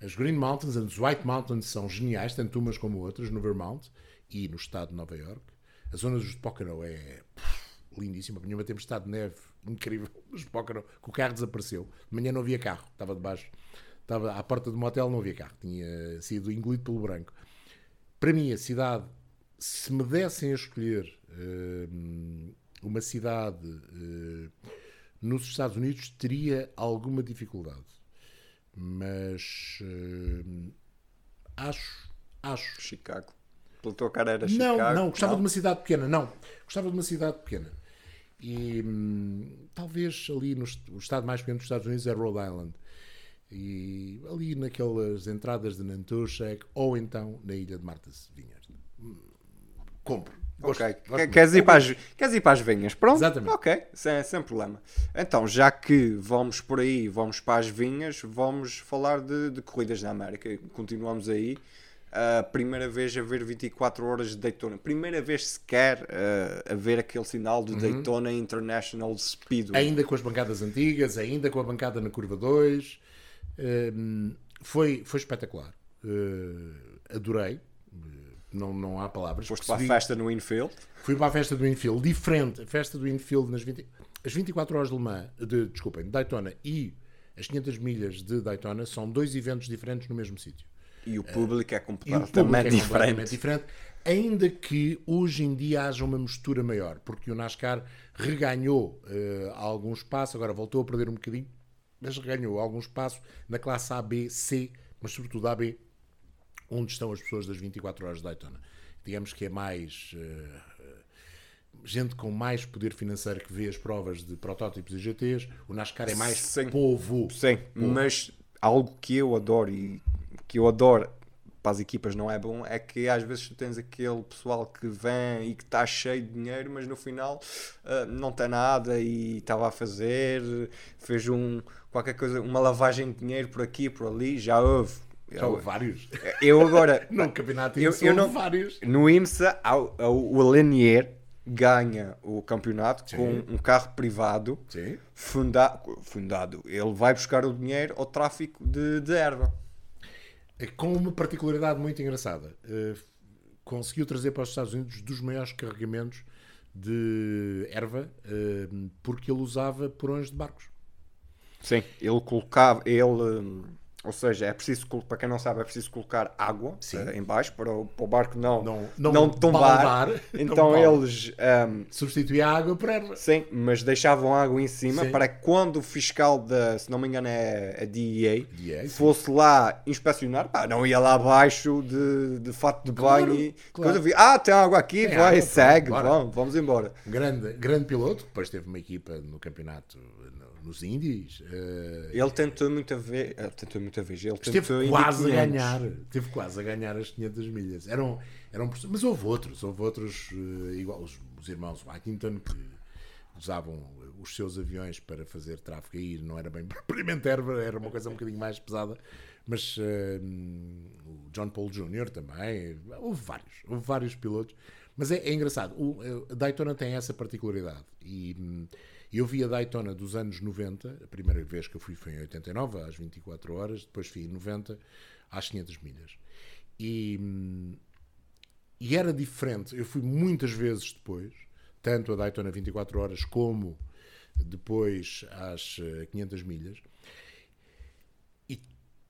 as Green Mountains as White Mountains são geniais, tanto umas como outras, no Vermont e no estado de Nova York. A zona dos Pocono é pff, lindíssima. Apanhou uma tempestade de neve incrível nos Pocono, que o carro desapareceu. De manhã não havia carro, estava debaixo, estava à porta do motel, não havia carro, tinha sido engolido pelo branco. Para mim, a cidade, se me dessem a escolher hum, uma cidade hum, nos Estados Unidos, teria alguma dificuldade. Mas hum, acho, acho. Chicago. Pela tua cara era Não, Chicago. não, gostava de uma cidade pequena, não. Gostava de uma cidade pequena. E hum, talvez ali no o estado mais pequeno dos Estados Unidos é Rhode Island. E ali naquelas entradas de Nantucket ou então na ilha de Martha's Vineyard. Hum, Compro. Gosto, Ok, gosto queres ir, para as, queres ir para as vinhas? Pronto? Exatamente. Ok, sem, sem problema. Então, já que vamos por aí, vamos para as vinhas, vamos falar de, de corridas na América. Continuamos aí. A primeira vez a ver 24 horas de Daytona. Primeira vez sequer uh, a ver aquele sinal Uhum. de Daytona International Speedway. Ainda com as bancadas antigas, ainda com a bancada na curva 2. Hum, foi, foi espetacular. Uh, adorei. Uh, Não, não há palavras. Foste para a festa no Infield. Fui para a festa do Infield, diferente. A festa do Infield nas 20, as 24 horas de Le Mans, de, desculpem, de Daytona e as 500 milhas de Daytona são dois eventos diferentes no mesmo sítio. E o público é público completamente é diferente. completamente diferente. Ainda que hoje em dia haja uma mistura maior, porque o NASCAR reganhou eh, algum espaço, agora voltou a perder um bocadinho, mas reganhou algum espaço na classe A, B, C, mas sobretudo A, B, onde estão as pessoas das 24 horas de Daytona. Digamos que é mais eh, gente com mais poder financeiro que vê as provas de protótipos e GTs. O NASCAR é mais Sim. povo. Sim, mas algo que eu adoro e que eu adoro para as equipas não é bom é que às vezes tu tens aquele pessoal que vem e que está cheio de dinheiro, mas no final ah, não tem nada e estava a fazer, fez um qualquer coisa, uma lavagem de dinheiro por aqui por ali, já houve. Já houve vários. Eu agora No campeonato Eu- eu, eu não- vários. no IMSA o Lanier ganha o campeonato com um carro privado Sim. funda fundado. Ele vai buscar o dinheiro ao tráfico de, de erva. É com uma particularidade muito engraçada. Eh, conseguiu trazer para os Estados Unidos dos maiores carregamentos de erva eh, porque ele usava porões de barcos. Sim, ele colocava, ele hum, Ou seja, é preciso, para quem não sabe, é preciso colocar água Sim. eh, em baixo para o, para o barco não, Não- não, não tombar. baldar, Então eles, ehm, Substituir a água por erva. sim, mas deixavam água em cima Sim. para que quando o fiscal da, se não me engano é a DEA, DEA, sim. fosse lá inspecionar, pá, não ia lá abaixo de, de fato de Claro, banho e claro. vi- ah, tem água aqui, Tem vai, água, segue, vamos, vamos embora. Um grande, grande piloto, depois teve uma equipa no campeonato nos Índies. eh, Ele tentou muita vez, ele tentou muita vez, ele Esteve quase a 500. ganhar, teve quase a ganhar as 500 milhas. Eram, eram, mas houve outros, houve outros, eh, igual os, os irmãos Whitington, que usavam os seus aviões para fazer tráfego aí, não era bem propriamente erva, era uma coisa um bocadinho mais pesada. Mas eh, o John Paul Jr. também, houve vários, houve vários pilotos. Mas é, é engraçado, o, eh, a Daytona tem essa particularidade. E hum, eu vi a Daytona dos anos 90, a primeira vez que eu fui foi em 89, às 24 horas, depois fui em 90, às 500 milhas. E, hum, e era diferente. Eu fui muitas vezes depois, tanto a Daytona 24 horas como depois às eh, 500 milhas. E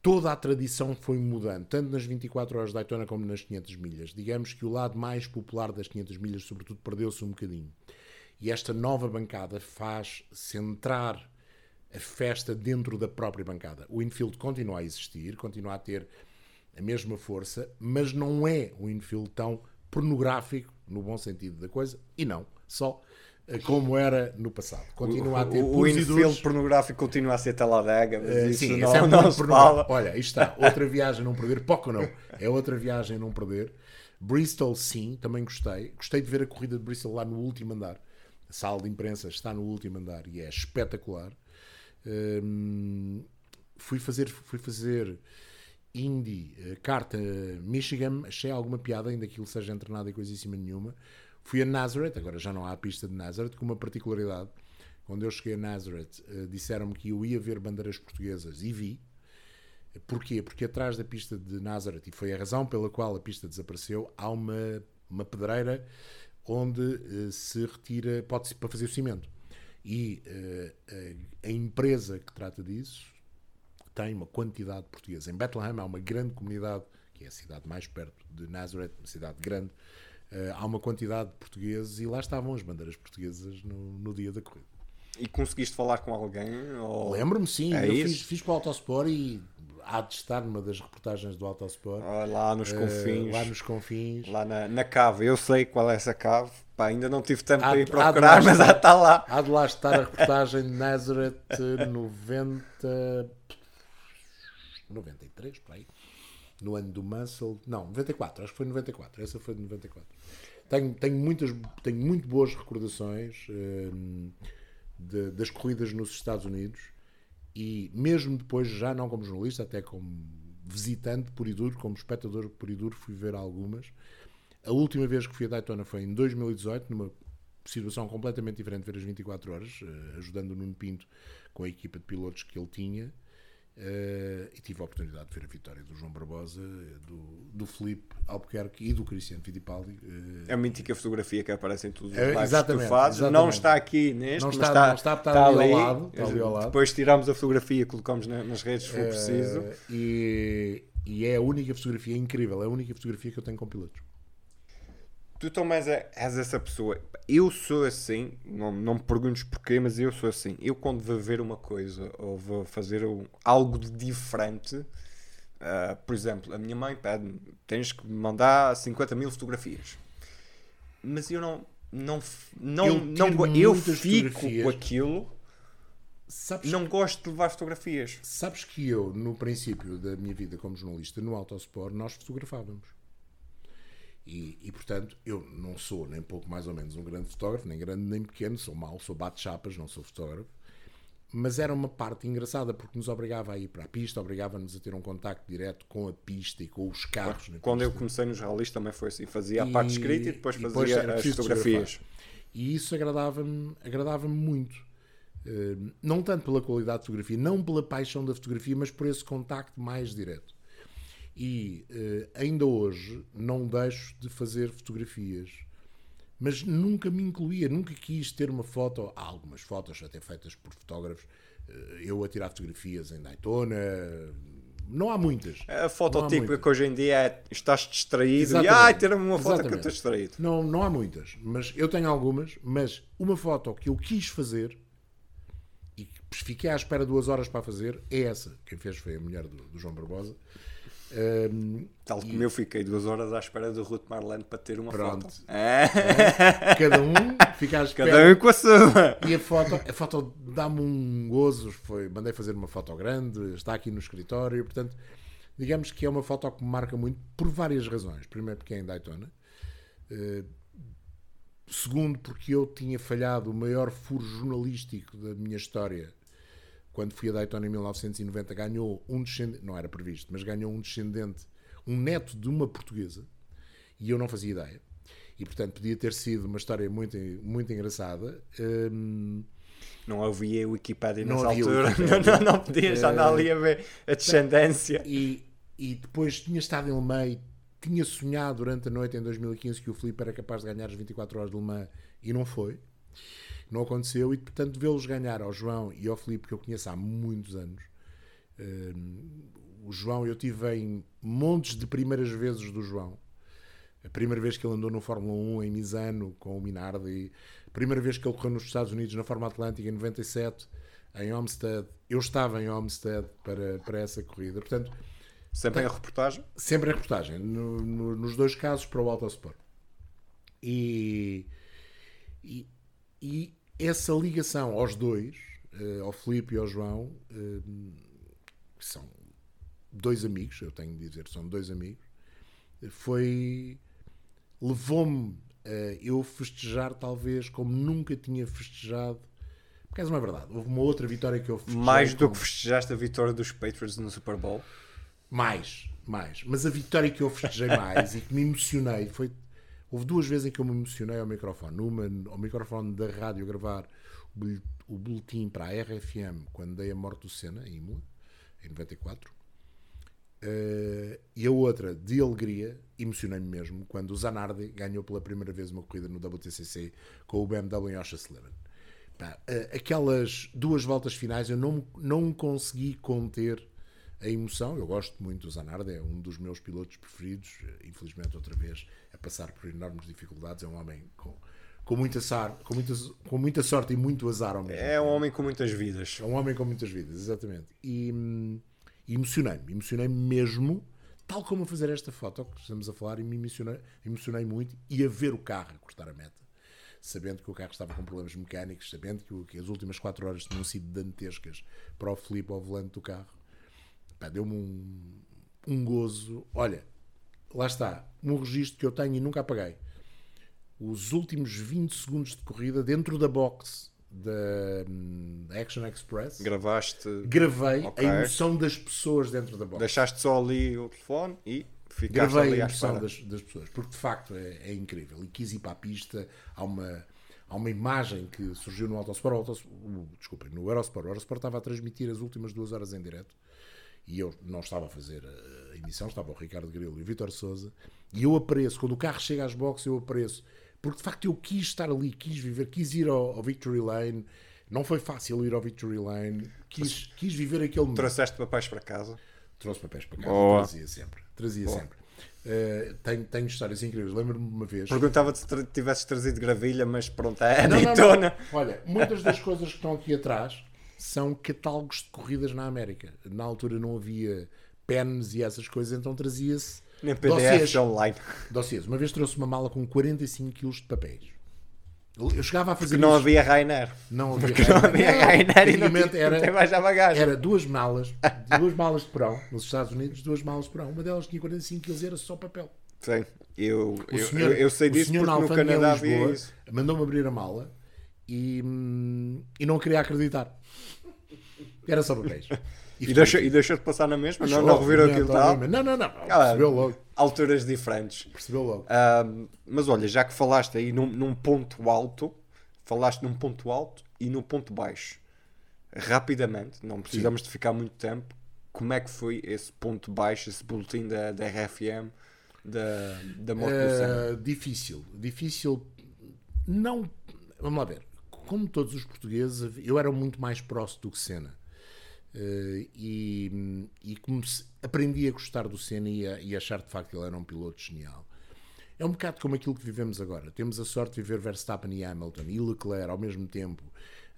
toda a tradição foi mudando, tanto nas 24 horas de Daytona como nas 500 milhas. Digamos que o lado mais popular das 500 milhas, sobretudo, perdeu-se um bocadinho. E esta nova bancada faz centrar a festa dentro da própria bancada. O infield continua a existir, continua a ter a mesma força, mas não é um infield tão pornográfico, no bom sentido da coisa, e não, só eh, como era no passado. Continua a ter o, o infield pornográfico continua a ser taladega, mas Eh, isso sim, não, é não muito se fala. Olha, isto está. Outra viagem a não perder. Poco não. É outra viagem não perder. Bristol, sim, também gostei. Gostei de ver a corrida de Bristol lá no último andar. A sala de imprensa está no último andar e é espetacular. Hum, fui fazer, fui fazer Indy, eh, carta Michigan, achei alguma piada, ainda que aquilo seja entrenado e coisíssima nenhuma. Fui a Nazareth, agora já não há a pista de Nazareth, com uma particularidade. Quando eu cheguei a Nazareth, eh, disseram-me que eu ia ver bandeiras portuguesas e vi. Porquê? Porque atrás da pista de Nazareth, e foi a razão pela qual a pista desapareceu, há uma, uma pedreira onde eh, se retira, pode-se para fazer o cimento. E eh, a, empresa que trata disso tem uma quantidade de portugueses. Em Bethlehem há uma grande comunidade, que é a cidade mais perto de Nazareth, uma cidade grande, eh, há uma quantidade de portugueses e lá estavam as bandeiras portuguesas no, no dia da corrida. E conseguiste falar com alguém? Ou... Lembro-me, sim, É eu isso? fiz, fiz para o Autosport e há de estar numa das reportagens do Autosport. Ah, Lá nos eh, confins. lá nos confins. Lá na, na cave, eu sei qual é essa cave. Pá, ainda não tive tempo Há- para ir procurar, mas estar. está lá. Há de lá estar a reportagem de Nazareth eh, 90. 93, por aí. No ano do Muscle. Não, 94, acho que foi 94. Essa foi de 94. Tenho, tenho, muitas, tenho muito boas recordações hum, de- das corridas nos Estados Unidos e mesmo depois, já não como jornalista, até como visitante por e duro, como espectador por e duro, fui ver algumas. A última vez que fui a Daytona foi em 2018, numa situação completamente diferente, ver as 24 horas, eh, ajudando o Nuno Pinto com a equipa de pilotos que ele tinha. Eh, e tive a oportunidade de ver a vitória do João Barbosa, eh, do, do Felipe Albuquerque e do Cristiano Fittipaldi. eh, É a mítica fotografia que aparece em todos os É, lives que tu exatamente, fazes. Não exatamente. está aqui neste, Não mas está- está, está, está ali ao lado, está ali ao lado. Depois tiramos a fotografia e colocamos na- nas redes se for preciso. e, e é a única fotografia incrível, é a única fotografia que eu tenho com pilotos. Tu também és, és essa pessoa. Eu sou assim, não, não me perguntes porquê, mas eu sou assim. Eu quando vou ver uma coisa ou vou fazer um- algo de diferente, ah, por exemplo, a minha mãe pede-me, tens que me mandar 50 mil fotografias. Mas eu não, não, não, Eu não, eu fico fotografias. com aquilo, Sabes, não gosto de levar fotografias. sabes que eu, no princípio da minha vida como jornalista, no Autosport, nós fotografávamos. E, e, portanto, eu não sou nem pouco mais ou menos um grande fotógrafo, nem grande nem pequeno, sou mau, sou bate-chapas, não sou fotógrafo. Mas era uma parte engraçada porque nos obrigava a ir para a pista, obrigava-nos a ter um contacto direto com a pista e com os carros. Quando eu pista. comecei nos rallies também foi assim. Fazia a E- parte escrita e depois e fazia era as fotografias. E isso agradava-me agradava muito. Eh, não tanto pela qualidade de fotografia, não pela paixão da fotografia, mas por esse contacto mais direto. E eh, ainda hoje não deixo de fazer fotografias. Mas nunca me incluía, nunca quis ter uma foto. Há algumas fotos até feitas por fotógrafos. eh, Eu a tirar fotografias em Daytona, Não há muitas. A foto típica muitas. que hoje em dia é estás distraído Exatamente. e ai, tira-me uma foto que eu Exatamente. estou distraído. Não, não há muitas, mas eu tenho algumas. Mas uma foto que eu quis fazer e que fiquei à espera duas horas para fazer é essa. Quem fez foi a mulher do, do João Barbosa. Ahm, Tal como eu fiquei duas horas à espera do Ruth Marlene para ter uma Pronto. foto. É. cada um fica à espera. Cada um com a sua. E a foto, a foto dá-me um gozo. Foi, mandei fazer uma foto grande, está aqui no escritório. Portanto, digamos que é uma foto que me marca muito por várias razões. Primeiro, porque é em Daytona. Eh, segundo, porque eu tinha falhado o maior furo jornalístico da minha história. Quando fui a Daytona em 1990, ganhou um descendente, não era previsto, mas ganhou um descendente, um neto de uma portuguesa, e eu não fazia ideia. E portanto podia ter sido uma história muito, muito engraçada. Hum, Não havia Wikipedia Não nessa havia altura. Não, não, não podias andar ali a ver a descendência. e, e depois tinha estado em Le Mans, tinha sonhado durante a noite em 2015 que o Filipe era capaz de ganhar as 24 horas de Le Mans e não foi. Não aconteceu e, portanto, vê-los ganhar ao João e ao Filipe, que eu conheço há muitos anos. Hum, o João, eu tive em montes de primeiras vezes do João. A primeira vez que ele andou no Fórmula 1 em Misano com o Minardi, a primeira vez que ele correu nos Estados Unidos na Fórmula Atlântica em 97, em Homestead. Eu estava em Homestead para, para essa corrida. Portanto, Sempre em reportagem. sempre em reportagem, no- no- nos dois casos para o Autosport. E, e, e essa ligação aos dois, eh, ao Filipe e ao João, eh, que são dois amigos, eu tenho de dizer, são dois amigos, foi. levou-me a eu festejar, talvez, como nunca tinha festejado. Porque é verdade. Houve uma outra vitória que eu festejei. Mais do como- que festejaste a vitória dos Patriots no Super Bowl. mais, mais. Mas a vitória que eu festejei mais e que me emocionei foi. Houve duas vezes em que eu me emocionei ao microfone. Uma ao microfone da rádio gravar o bol- o boletim para a RFM quando dei a morte do Senna, em Imola, em 94. Eh, e a outra, de alegria, emocionei-me mesmo, quando o Zanardi ganhou pela primeira vez uma corrida no WTCC com o BMW em Eleven. Pá, eh, aquelas duas voltas finais eu não, não consegui conter a emoção. Eu gosto muito do Zanardi, é um dos meus pilotos preferidos. Eh, Infelizmente, outra vez, a passar por enormes dificuldades. É um homem com, com, muita, sar, com, muita, com muita sorte e muito azar ao mesmo É um homem com muitas vidas. é um homem com muitas vidas, exatamente. E, hum, emocionei-me, emocionei-me mesmo, tal como a fazer esta foto que estamos a falar, e me emocionei, emocionei muito e a ver o carro a cortar a meta, sabendo que o carro estava com problemas mecânicos, sabendo que, o- que as últimas 4 horas tinham sido dantescas para o Filipe ao volante do carro. Deu-me um, um gozo. Olha, lá está, um registro que eu tenho e nunca apaguei. Os últimos 20 segundos de corrida dentro da box da hum, Action Express Gravaste, gravei Ok. a emoção das pessoas dentro da box. deixaste só ali o telefone e ficaste Gravei ali a emoção das, das pessoas, porque de facto é, é incrível. E quis ir para a pista. Há uma, há uma imagem que surgiu no Autosport, o Autos- o- desculpem, no Eurosport. O Eurosport estava a transmitir as últimas duas horas em direto e eu não estava a fazer a emissão, estava o Ricardo Grilo e o Vítor Souza. E eu apareço, quando o carro chega às boxes, eu apareço, porque de facto eu quis estar ali, quis viver, quis ir ao, ao Victory Lane. Não foi fácil ir ao Victory Lane, quis, quis viver aquele momento. Trouxeste papéis para casa. Trouxe papéis para casa, Boa. trazia sempre. Trazia sempre. Uh, tenho, tenho histórias incríveis. Lembro-me de uma vez. Perguntava-te se tra- tivesses trazido gravilha, mas pronto, é Não, não, não. Daytona. Olha, muitas das coisas que estão aqui atrás são catálogos de corridas na América. Na altura não havia pens e essas coisas, então trazia-se Nem. PDFs online. dossiês. Uma vez trouxe uma mala com 45 kg de papéis. Eu chegava a fazer Que não isso- havia Rainer. Não havia Porque não havia Rainer e não era- não tem mais a bagagem. Era duas malas, duas malas de porão, nos Estados Unidos, duas malas de porão. Uma delas tinha 45 kg, era só papel. Sim, eu, eu, senhor- eu, eu sei disso porque no Canadá havia isso. Mandou-me abrir a mala e, hum, e não queria acreditar. Era só papéis. E deixou, e deixou de passar na mesma? Não, Deixou, não revirou aquilo tal? obviamente. Não, não, não. Ah, Percebeu logo. Alturas diferentes. Percebeu logo. Ahm, mas olha, já que falaste aí num, num ponto alto, falaste num ponto alto e num ponto baixo. Rapidamente, não precisamos de ficar muito tempo. Como é que foi esse ponto baixo, esse boletim da, da RFM, da, da morte do Senna? Uh, difícil. Difícil. Não. Vamos lá ver. Como todos os portugueses, eu era muito mais próximo do que Senna. Uh, e, e comece, aprendi a gostar do Senna e e achar de facto que ele era um piloto genial. É um bocado como aquilo que vivemos agora. Temos a sorte de viver Verstappen e Hamilton e Leclerc ao mesmo tempo.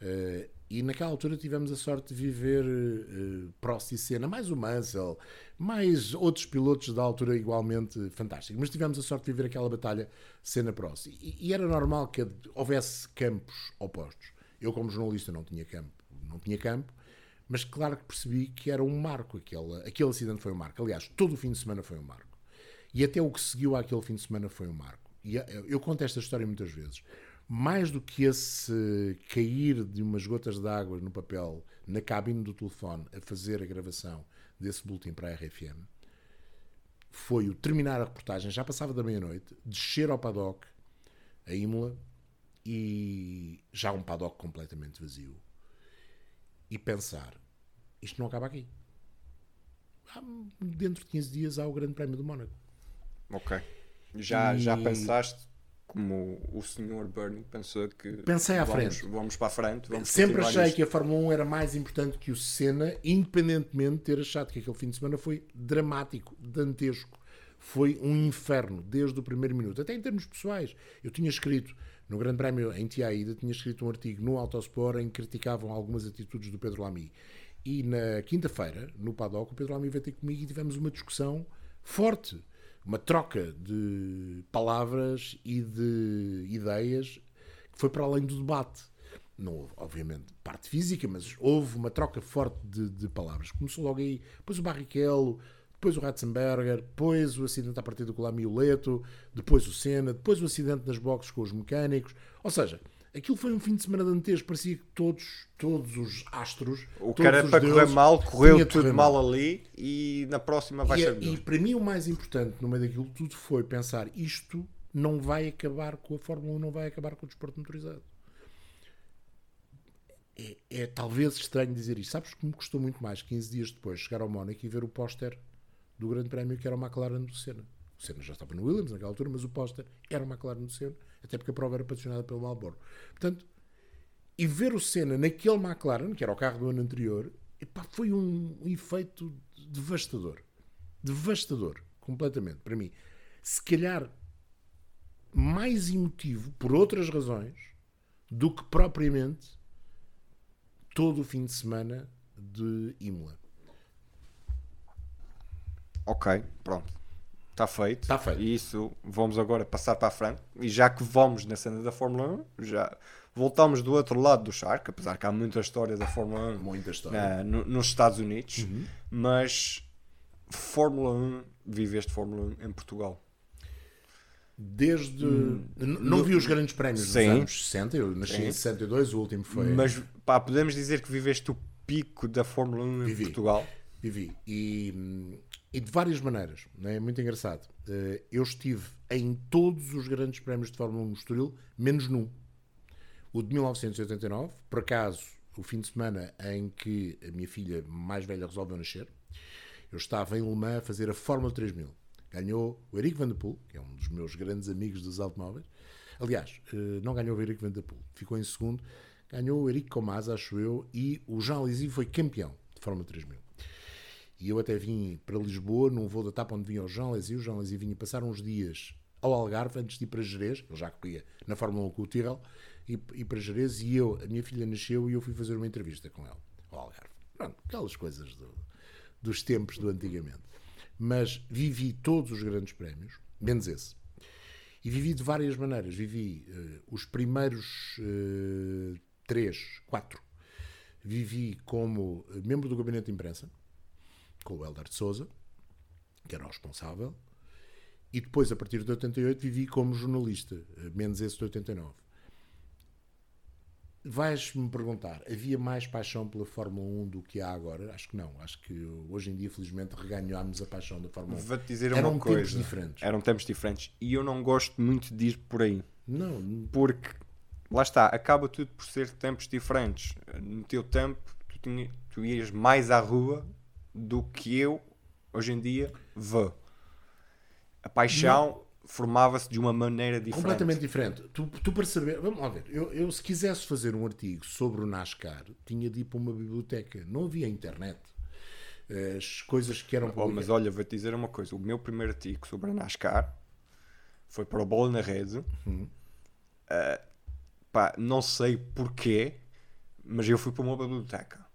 Uh, e naquela altura tivemos a sorte de viver uh, Prost e Senna, mais o Mansell, mais outros pilotos da altura igualmente fantásticos. Mas tivemos a sorte de viver aquela batalha Senna-Prost. E, e, era normal que houvesse campos opostos. Eu, como jornalista, não tinha campo. Não tinha campo, mas claro que percebi que era um marco. Aquele, aquele acidente foi um marco. Aliás, todo o fim de semana foi um marco. E até o que seguiu àquele fim de semana foi um marco. E eu, conto esta história muitas vezes mais do que esse cair de umas gotas de água no papel na cabine do telefone a fazer a gravação desse boletim para a RFM, foi o terminar a reportagem, já passava da meia-noite, descer ao paddock, a Imola, e já um paddock completamente vazio, e pensar: isto não acaba aqui. Dentro de 15 dias há o Grande Prémio do Mónaco. Ok. Já, e... já pensaste como o senhor Bernie pensou que pensei à vamos, frente vamos para a frente sempre achei nisto. que a Fórmula 1 era mais importante que o Senna independentemente de ter achado que aquele fim de semana foi dramático dantesco foi um inferno desde o primeiro minuto até em termos pessoais eu tinha escrito no Grande Prémio em Tiaída tinha escrito um artigo no Autosport em que criticavam algumas atitudes do Pedro Lamy e na quinta-feira no paddock o Pedro Lamy veio comigo e tivemos uma discussão forte uma troca de palavras e de ideias que foi para além do debate. Não houve, obviamente, parte física, mas houve uma troca forte de, de palavras. Começou logo aí, depois o Barrichello, depois o Ratzenberger, depois o acidente a partir do Colamioleto, depois o Senna, depois o acidente nas boxes com os mecânicos. Ou seja, Aquilo foi um fim de semana dantesco, parecia que todos, todos os astros. O cara para correr mal, correu tudo mal, ali e na próxima vai e, ser melhor. E para mim o mais importante no meio daquilo tudo foi pensar: isto não vai acabar com a Fórmula 1, não vai acabar com o desporto motorizado. É, é, talvez estranho dizer isto. Sabes que me custou muito mais 15 dias depois chegar ao Mónaco e ver o póster do Grande Prémio que era o McLaren do Senna. O Senna já estava no Williams naquela altura, mas o póster era o McLaren do Senna até porque a prova era patrocinada pelo Marlboro. Portanto, e ver o Senna naquele McLaren, que era o carro do ano anterior, epá, foi um efeito devastador. Devastador, completamente, para mim. Se calhar mais emotivo, por outras razões, do que propriamente todo o fim de semana de Imola. Ok, pronto. Está feito. Está feito. E isso vamos agora passar para a frente. E já que vamos na cena da Fórmula 1, já voltamos do outro lado do charco, apesar que há muita história da Fórmula 1 muita história. no, nos Estados Unidos, uhum. mas Fórmula 1, viveste Fórmula 1 em Portugal. Desde. Hum, não no, vi os grandes prémios sim. dos anos 60, eu nasci sim. em 62, o último foi. Mas pá, podemos dizer que viveste o pico da Fórmula 1 vivi, em Portugal. Vivi. E hum, e de várias maneiras, é muito engraçado. Eh, eu estive em todos os grandes prémios de Fórmula 1 no Estoril, menos num. O de 1989, por acaso, o fim de semana em que a minha filha mais velha resolveu nascer, eu estava em Le Mans a fazer a Fórmula 3000. Ganhou o Eric Van der Poel, que é um dos meus grandes amigos dos automóveis. Aliás, eh, não ganhou o Eric Van der Poel, ficou em segundo. Ganhou o Eric Comas, acho eu, e o Jean Alesi foi campeão de Fórmula 3000. E eu até vim para Lisboa, num voo da TAP onde vinha o João Lesi. O João Lesi vinha passar uns dias ao Algarve antes de ir para Jerez. Ele já corria na Fórmula 1 com o Tyrrell. E, e para Jerez. E eu, a minha filha nasceu e eu fui fazer uma entrevista com ele ao Algarve. Pronto, aquelas coisas do, dos tempos do antigamente. Mas vivi todos os grandes prémios, menos esse. E vivi de várias maneiras. Vivi uh, os primeiros uh, três, quatro. Vivi como membro do gabinete de imprensa com o Helder de Souza, que era o responsável, e depois, a partir de 88, vivi como jornalista, eh, menos esse de 89. Vais-me perguntar, havia mais paixão pela Fórmula 1 do que há agora? Acho que não. Acho que hoje em dia, felizmente, reganhámos a paixão da Fórmula 1. Vou-te dizer Eram uma coisa. Tempos diferentes. Eram tempos diferentes. E eu não gosto muito de ir por aí. Não. Porque, lá está, acaba tudo por ser tempos diferentes. No teu tempo, tu, tinha, tu ias mais à rua do que eu hoje em dia vou. A paixão formava-se de uma maneira diferente. Completamente diferente. Tu, tu para saber, vamos lá ver, eu, eu se quisesse fazer um artigo sobre o NASCAR, tinha de ir para uma biblioteca. Não havia internet. As coisas que eram Oh, publicadas- mas olha, vou-te dizer uma coisa. O meu primeiro artigo sobre a NASCAR foi para o Bola na Rede. Ah, pá, não sei porquê, mas eu fui para uma biblioteca.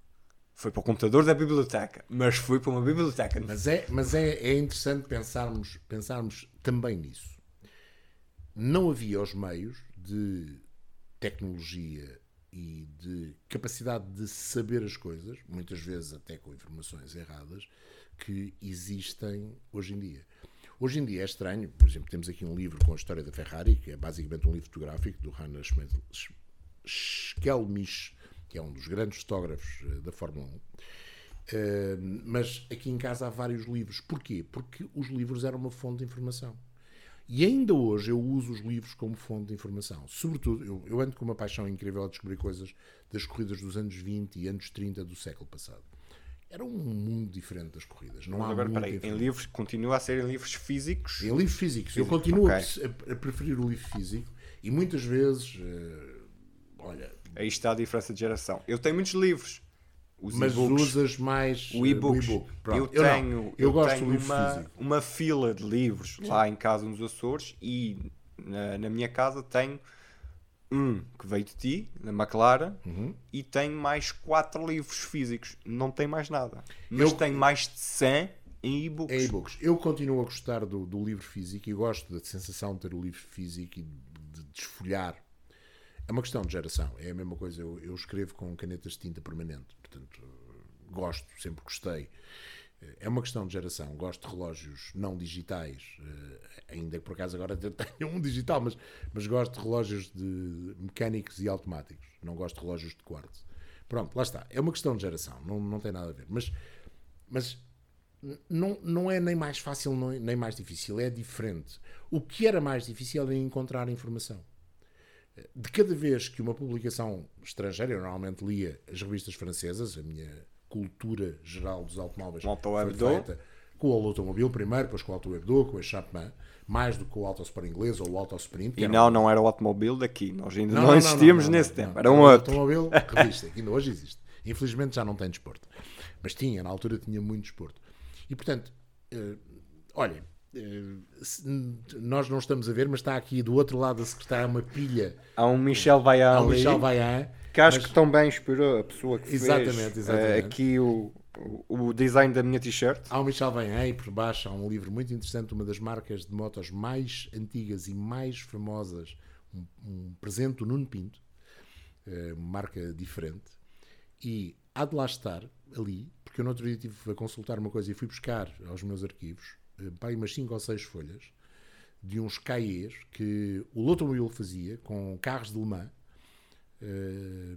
Foi para o computador da biblioteca, mas fui para uma biblioteca. Mas é, mas é, é interessante pensarmos, pensarmos também nisso. Não havia os meios de tecnologia e de capacidade de saber as coisas, muitas vezes até com informações erradas, que existem hoje em dia. Hoje em dia é estranho, por exemplo, temos aqui um livro com a história da Ferrari, que é basicamente um livro fotográfico do Hanna Schelmisch, que é um dos grandes fotógrafos eh, da Fórmula 1. Uh, mas aqui em casa há vários livros. Porquê? Porque os livros eram uma fonte de informação. E ainda hoje eu uso os livros como fonte de informação. Sobretudo, eu, eu ando com uma paixão incrível a descobrir coisas das corridas dos anos 20 e anos 30 do século passado. Era um mundo diferente das corridas. Não Mas há agora, peraí, em livros, continua a ser em livros físicos. Em livros físicos. Eu Físico, continuo a ok. pre- a, a preferir o livro físico e muitas vezes, eh, olha, Aí está a diferença de geração. Eu tenho muitos livros. Os mas e-books. usas mais O eh, e-books. e-book. eu Pronto. não. tenho, eu, gosto tenho uma, uma fila de livros lá em casa nos Açores e na, na minha casa tenho um que veio de ti, na McLaren, Uhum. e tenho mais quatro livros físicos. Não tem mais nada. Mas Eu- tenho mais de 100 em e-books. É e-books. Eu continuo a gostar do, do livro físico e gosto da sensação de ter o livro físico e de desfolhar. É uma questão de geração. É a mesma coisa. Eu, eu escrevo com canetas de tinta permanente. Portanto, gosto, sempre gostei. É uma questão de geração. Gosto de relógios não digitais, eh, ainda que por acaso agora tenho um digital, mas, mas gosto de relógios de mecânicos e automáticos. Não gosto de relógios de quartzo. Pronto, lá está. É uma questão de geração. Não, não tem nada a ver. Mas, mas não, não é nem mais fácil nem mais difícil, é diferente. O que era mais difícil era encontrar informação. De cada vez que uma publicação estrangeira, eu normalmente lia as revistas francesas, a minha cultura geral dos automóveis Auto foi feita com o automóvel primeiro, depois com o Auto Hebdo, com a Chapman, mais do que com o Autosport inglês ou o Autosprint. que E não, não era o automóvel daqui. Nós ainda não, existíamos não, nesse não, tempo. não. Era um outro. Automóvel, revista, que ainda hoje existe. Infelizmente já não tem desporto. Mas tinha, na altura tinha muito desporto. E portanto, eh, olhem, nós não estamos a ver, mas está aqui do outro lado da secretária uma pilha Há um Michel Vaillant ao ali, Michel Vaillant. que acho mas- que também inspirou a pessoa que Exatamente, fez eh, exatamente. aqui o, o, design da minha t-shirt. Há o Michel Vaillant e por baixo há um livro muito interessante, uma das marcas de motos mais antigas e mais famosas, um, um presente do Nuno Pinto, eh, uma marca diferente, e há de lá estar ali, porque eu no outro dia estive a consultar uma coisa e fui buscar aos meus arquivos, eh, pá, aí umas 5 ou 6 folhas, de uns cahiers que o Lotomobile fazia com carros de Le Mans, eh,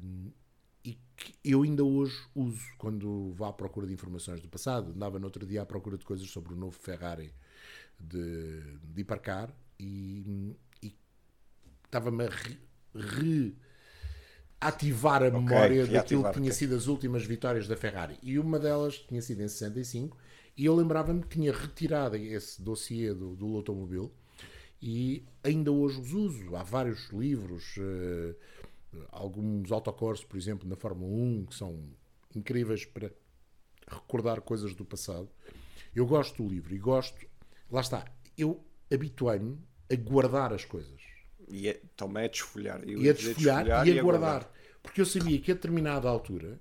e que eu ainda hoje uso quando vou à procura de informações do passado. Andava no outro dia à procura de coisas sobre o novo Ferrari de, de Hipercar e, e estava-me a re, reativar a memória daquilo reativar, que tinha ok. sido as últimas vitórias da Ferrari. E uma delas tinha sido em 65 e eu lembrava-me que tinha retirado esse dossiê do, do automóvel e ainda hoje os uso. Há vários livros, eh, alguns autocores, por exemplo, na Fórmula 1, que são incríveis para recordar coisas do passado. Eu gosto do livro e gosto, lá está, eu habituei-me a guardar as coisas E é, também a desfolhar. E a dizer desfolhar e a guardar. Porque eu sabia que a determinada altura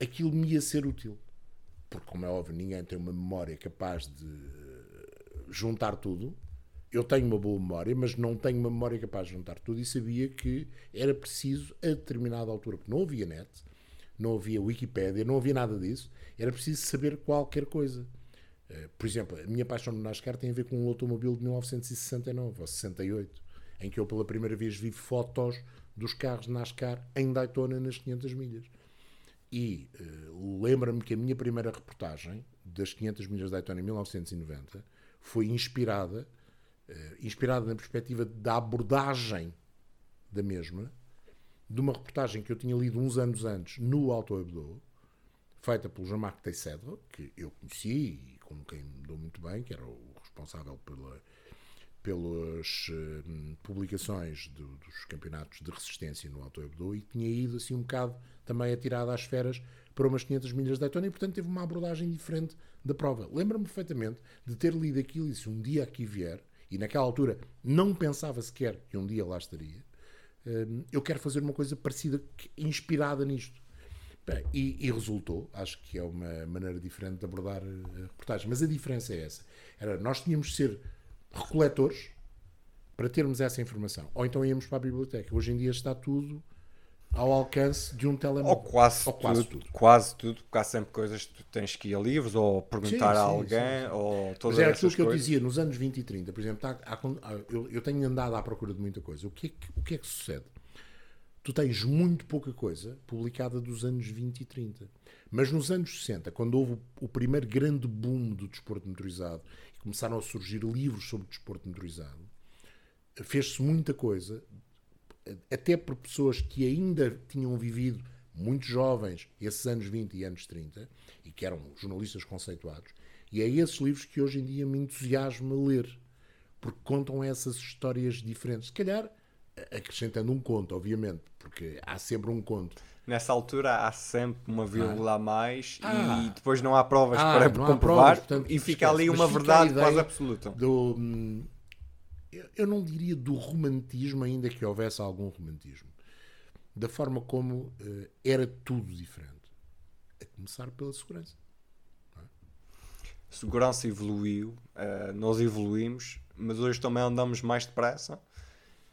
aquilo me ia ser útil. Porque, como é óbvio, ninguém tem uma memória capaz de juntar tudo. Eu tenho uma boa memória, mas não tenho uma memória capaz de juntar tudo e sabia que era preciso a determinada altura, porque não havia net, não havia Wikipédia, não havia nada disso, era preciso saber qualquer coisa. Eh, Por exemplo, a minha paixão no NASCAR tem a ver com um automóvel de 1969 ou 68, em que eu pela primeira vez vi fotos dos carros de NASCAR em Daytona nas 500 milhas. E eh, lembra-me que a minha primeira reportagem das 500 milhas de Daytona em 1990 foi inspirada, eh, inspirada na perspectiva da abordagem da mesma, de uma reportagem que eu tinha lido uns anos antes no Auto Hebdo, feita pelo Jean-Marc Teixeira, que eu conheci e com quem me dou muito bem, que era o responsável pela, pelas uh, publicações do, dos campeonatos de resistência no Alto Hebdo e tinha ido assim um bocado também atirado às feras para umas 500 milhas de Daytona e portanto teve uma abordagem diferente da prova. Lembro-me perfeitamente de ter lido aquilo e se um dia aqui vier, e naquela altura não pensava sequer que um dia lá estaria, uh, eu quero fazer uma coisa parecida, inspirada nisto. Bem, e, e, resultou, acho que é uma maneira diferente de abordar a reportagem, mas a diferença é essa. Era, nós tínhamos de ser recoletores para termos essa informação. Ou então íamos para a biblioteca. Hoje em dia está tudo ao alcance de um telemóvel. Ou quase, ou quase tudo, tudo, Quase tudo, porque há sempre coisas que tu tens que ir a livros, ou perguntar sim, a alguém, sim, sim. ou todas Mas é aquilo que eu dizia nos anos 20 e 30, por exemplo, há, há, eu, eu, tenho andado à procura de muita coisa. O que, é que, o que é que sucede? Tu tens muito pouca coisa publicada dos anos 20 e 30. Mas nos anos 60, quando houve o primeiro grande boom do desporto motorizado começaram a surgir livros sobre desporto motorizado, fez-se muita coisa, até por pessoas que ainda tinham vivido muito jovens, esses anos 20 e anos 30, e que eram jornalistas conceituados, e é esses livros que hoje em dia me entusiasma ler, porque contam essas histórias diferentes. Se calhar acrescentando um conto, obviamente, porque há sempre um conto nessa altura há sempre uma vírgula ah. a mais ah. e depois não há provas ah, para comprovar provas, portanto, e fica ali uma verdade quase absoluta. Do, hum, eu não diria do romantismo, ainda que houvesse algum romantismo, da forma como uh, era tudo diferente. A começar pela segurança. É? Segurança evoluiu, uh, nós evoluímos, mas hoje também andamos mais depressa.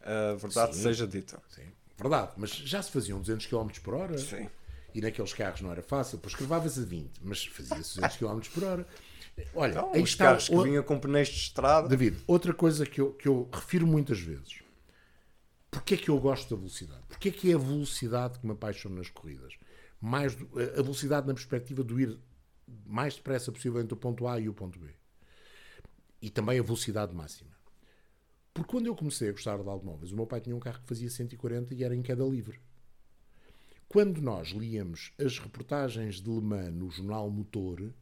A verdade Sim. seja dita. Sim. Verdade, mas já se faziam 200 km por hora. Sim. E naqueles carros não era fácil, pois escrevava-se a 20, mas fazia-se 200 km por hora. Olha, então, aí os carros que vinham com pneus de estrada. David, outra coisa que eu, que eu refiro muitas vezes. Porquê é que eu gosto da velocidade? Porquê é que é a velocidade que me apaixona nas corridas? Mais do, a velocidade na perspectiva de ir mais depressa possível entre o ponto A e o ponto B. E também a velocidade máxima. Porque quando eu comecei a gostar de automóveis, o meu pai tinha um carro que fazia 140 e era em queda livre. Quando nós líamos as reportagens de Le Mans no jornal Motor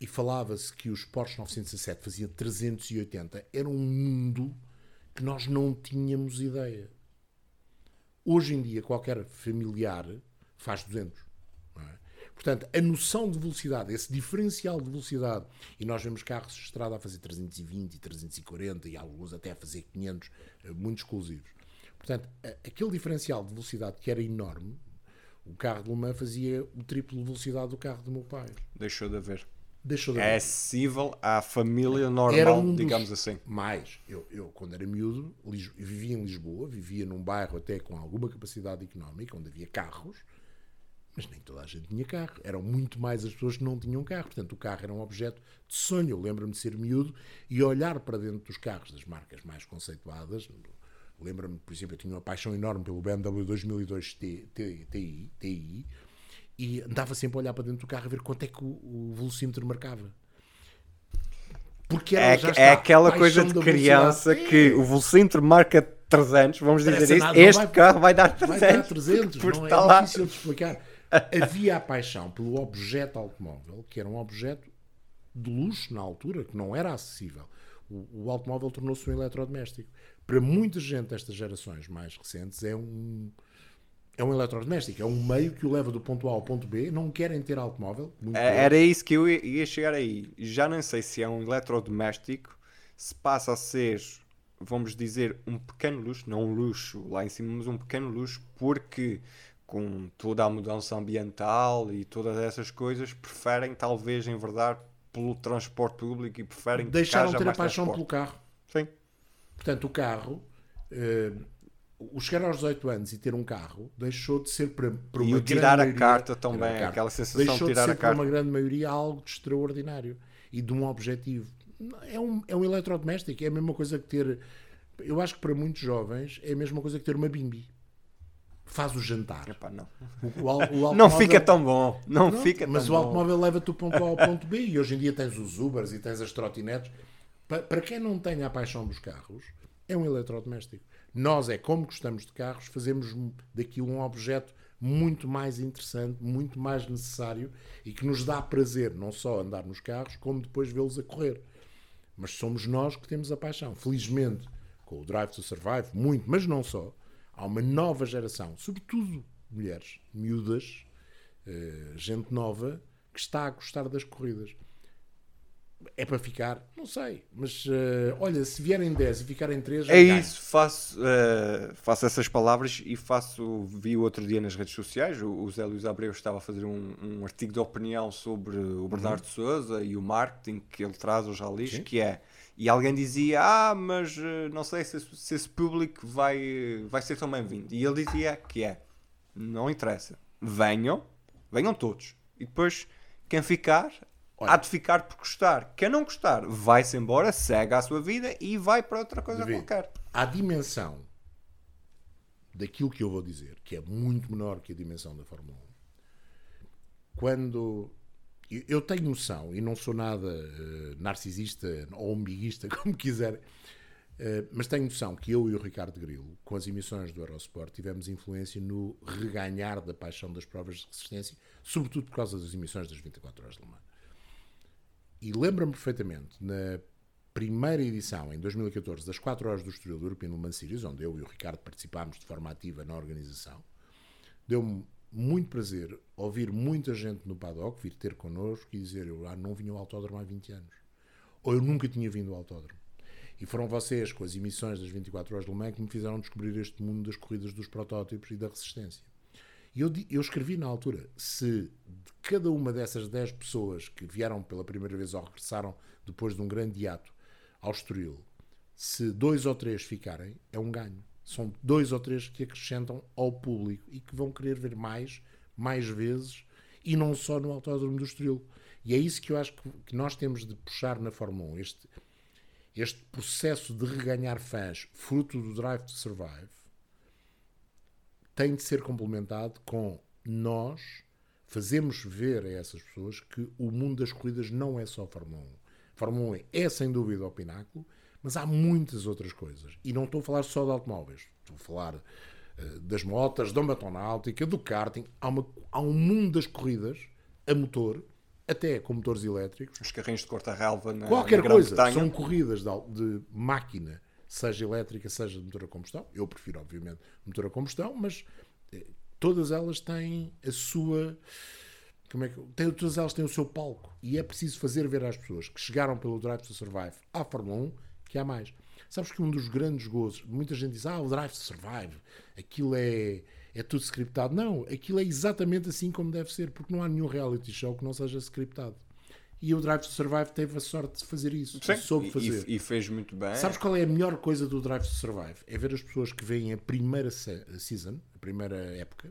e falava-se que os Porsche 917 faziam 380, era um mundo que nós não tínhamos ideia. Hoje em dia, qualquer familiar faz 200. Portanto, a noção de velocidade, esse diferencial de velocidade, e nós vemos carros de estrada a fazer 320 e 340 e alguns até a fazer 500, eh, muito exclusivos. Portanto, aquele diferencial de velocidade que era enorme, o carro de Le Mans fazia o triplo de velocidade do carro do meu pai. Deixou de haver. Deixou de é haver. É acessível à família normal, um digamos assim. Mais, eu, eu quando era miúdo, vivia em Lisboa, vivia num bairro até com alguma capacidade económica, onde havia carros, mas nem toda a gente tinha carro. Eram muito mais as pessoas que não tinham carro. Portanto, o carro era um objeto de sonho. Eu lembro-me de ser miúdo e olhar para dentro dos carros das marcas mais conceituadas. Lembro-me, por exemplo, eu tinha uma paixão enorme pelo BMW 2002 TI, TI e andava sempre a olhar para dentro do carro a ver quanto é que o, o velocímetro marcava. Porque é, é aquela coisa de criança que o velocímetro marca 300, vamos dizer isso, este vai, carro vai dar 300. Vai dar 300, não é, é difícil de explicar havia a paixão pelo objeto automóvel, que era um objeto de luxo na altura, que não era acessível. O, o automóvel tornou-se um eletrodoméstico. Para muita gente destas gerações mais recentes, é um, é um eletrodoméstico, é um meio que o leva do ponto A ao ponto B. Não querem ter automóvel. É, era isso que eu ia chegar aí. Já não sei se é um eletrodoméstico, se passa a ser, vamos dizer, um pequeno luxo, não um luxo lá em cima, mas um pequeno luxo, porque com toda a mudança ambiental e todas essas coisas, preferem talvez enverdar pelo transporte público e preferem deixaram de ter a paixão transporte. pelo carro. Sim. Portanto, o carro, uh, o chegar aos 18 anos e ter um carro deixou de ser para, para e uma o tirar a carta também, a carta. aquela sensação deixou de tirar de ser a carta. para uma grande maioria algo de extraordinário e de um objetivo. É um, é um eletrodoméstico, é a mesma coisa que ter. Eu acho que para muitos jovens é a mesma coisa que ter uma bimbi faz o jantar. Epá, não. O, o, o não fica tão bom. Não, não fica mas o automóvel leva-te do ponto A ao ponto B e hoje em dia tens os Ubers e tens as trotinetes. Para, para quem não tem a paixão dos carros, é um eletrodoméstico. Nós é como gostamos de carros, fazemos daquilo um objeto muito mais interessante, muito mais necessário e que nos dá prazer não só andar nos carros, como depois vê-los a correr. mas somos nós que temos a paixão. Felizmente, com o Drive to Survive, muito, mas não só, há uma nova geração, sobretudo mulheres, miúdas, eh, gente nova, que está a gostar das corridas. É para ficar? Não sei. Mas uh, olha, se vierem 10 e ficarem 3. É isso, faço, uh, faço essas palavras e faço. Vi o outro dia nas redes sociais. O, o Zé Luís Abreu estava a fazer um, um artigo de opinião sobre o Bernardo uhum. Souza e o marketing que ele traz aos ralis, que é. E alguém dizia: Ah, mas uh, não sei se, se, esse público vai, vai ser tão bem-vindo. E ele dizia que é: Não interessa. Venham, venham todos. E depois, quem ficar, Olha, há de ficar por gostar. Quem não gostar, vai-se embora, segue a sua vida e vai para outra coisa David, qualquer. A dimensão daquilo que eu vou dizer, que é muito menor que a dimensão da Fórmula 1, quando. Eu tenho noção, e não sou nada uh, narcisista ou umbiguista, como quiser, uh, mas tenho noção que eu e o Ricardo Grilo, com as emissões do Eurosport, tivemos influência no reganhar da paixão das provas de resistência, sobretudo por causa das emissões das 24 horas de Le Mans. E lembro-me perfeitamente, na primeira edição, em 2014, das 4 horas do Estoril do European Le Mans Series, onde eu e o Ricardo participámos de forma ativa na organização, deu-me muito prazer ouvir muita gente no paddock vir ter connosco e dizer eu ah, não vinha ao autódromo há 20 anos. Ou eu nunca tinha vindo ao autódromo. E foram vocês, com as emissões das 24 horas Le Mans, que me fizeram descobrir este mundo das corridas dos protótipos e da resistência. E eu, eu escrevi na altura: se de cada uma dessas 10 pessoas que vieram pela primeira vez ou regressaram depois de um grande hiato ao Estoril, se dois ou três ficarem, é um ganho. São dois ou três que acrescentam ao público e que vão querer ver mais, mais vezes, e não só no Autódromo do Estoril. E é isso que eu acho que, nós temos de puxar na Fórmula 1. Este, este processo de reganhar fãs, fruto do Drive to Survive, tem de ser complementado com nós fazemos ver a essas pessoas que o mundo das corridas não é só Fórmula 1. Fórmula 1 é sem dúvida o pináculo, mas há muitas outras coisas. E não estou a falar só de automóveis, estou a falar uh, das motas, da matonáutica, do karting. Há, uma, há um mundo das corridas a motor, até com motores elétricos. Os carrinhos de corta-relva na Qualquer na coisa. São corridas de, de máquina seja elétrica, seja de motor a combustão. Eu prefiro, obviamente, motor a combustão, mas eh, todas elas têm a sua. Como é que, tem, todas elas têm o seu palco. E é preciso fazer ver às pessoas que chegaram pelo Drive to Survive à Fórmula 1 que há mais. Sabes que um dos grandes gozos, muita gente diz, ah, o Drive to Survive, aquilo é, é tudo scriptado. Não, aquilo é exatamente assim como deve ser, porque não há nenhum reality show que não seja scriptado. E o Drive to Survive teve a sorte de fazer isso. Sim, soube fazer. E, e, fez muito bem. Sabes qual é a melhor coisa do Drive to Survive? É ver as pessoas que veem a primeira season, a primeira época,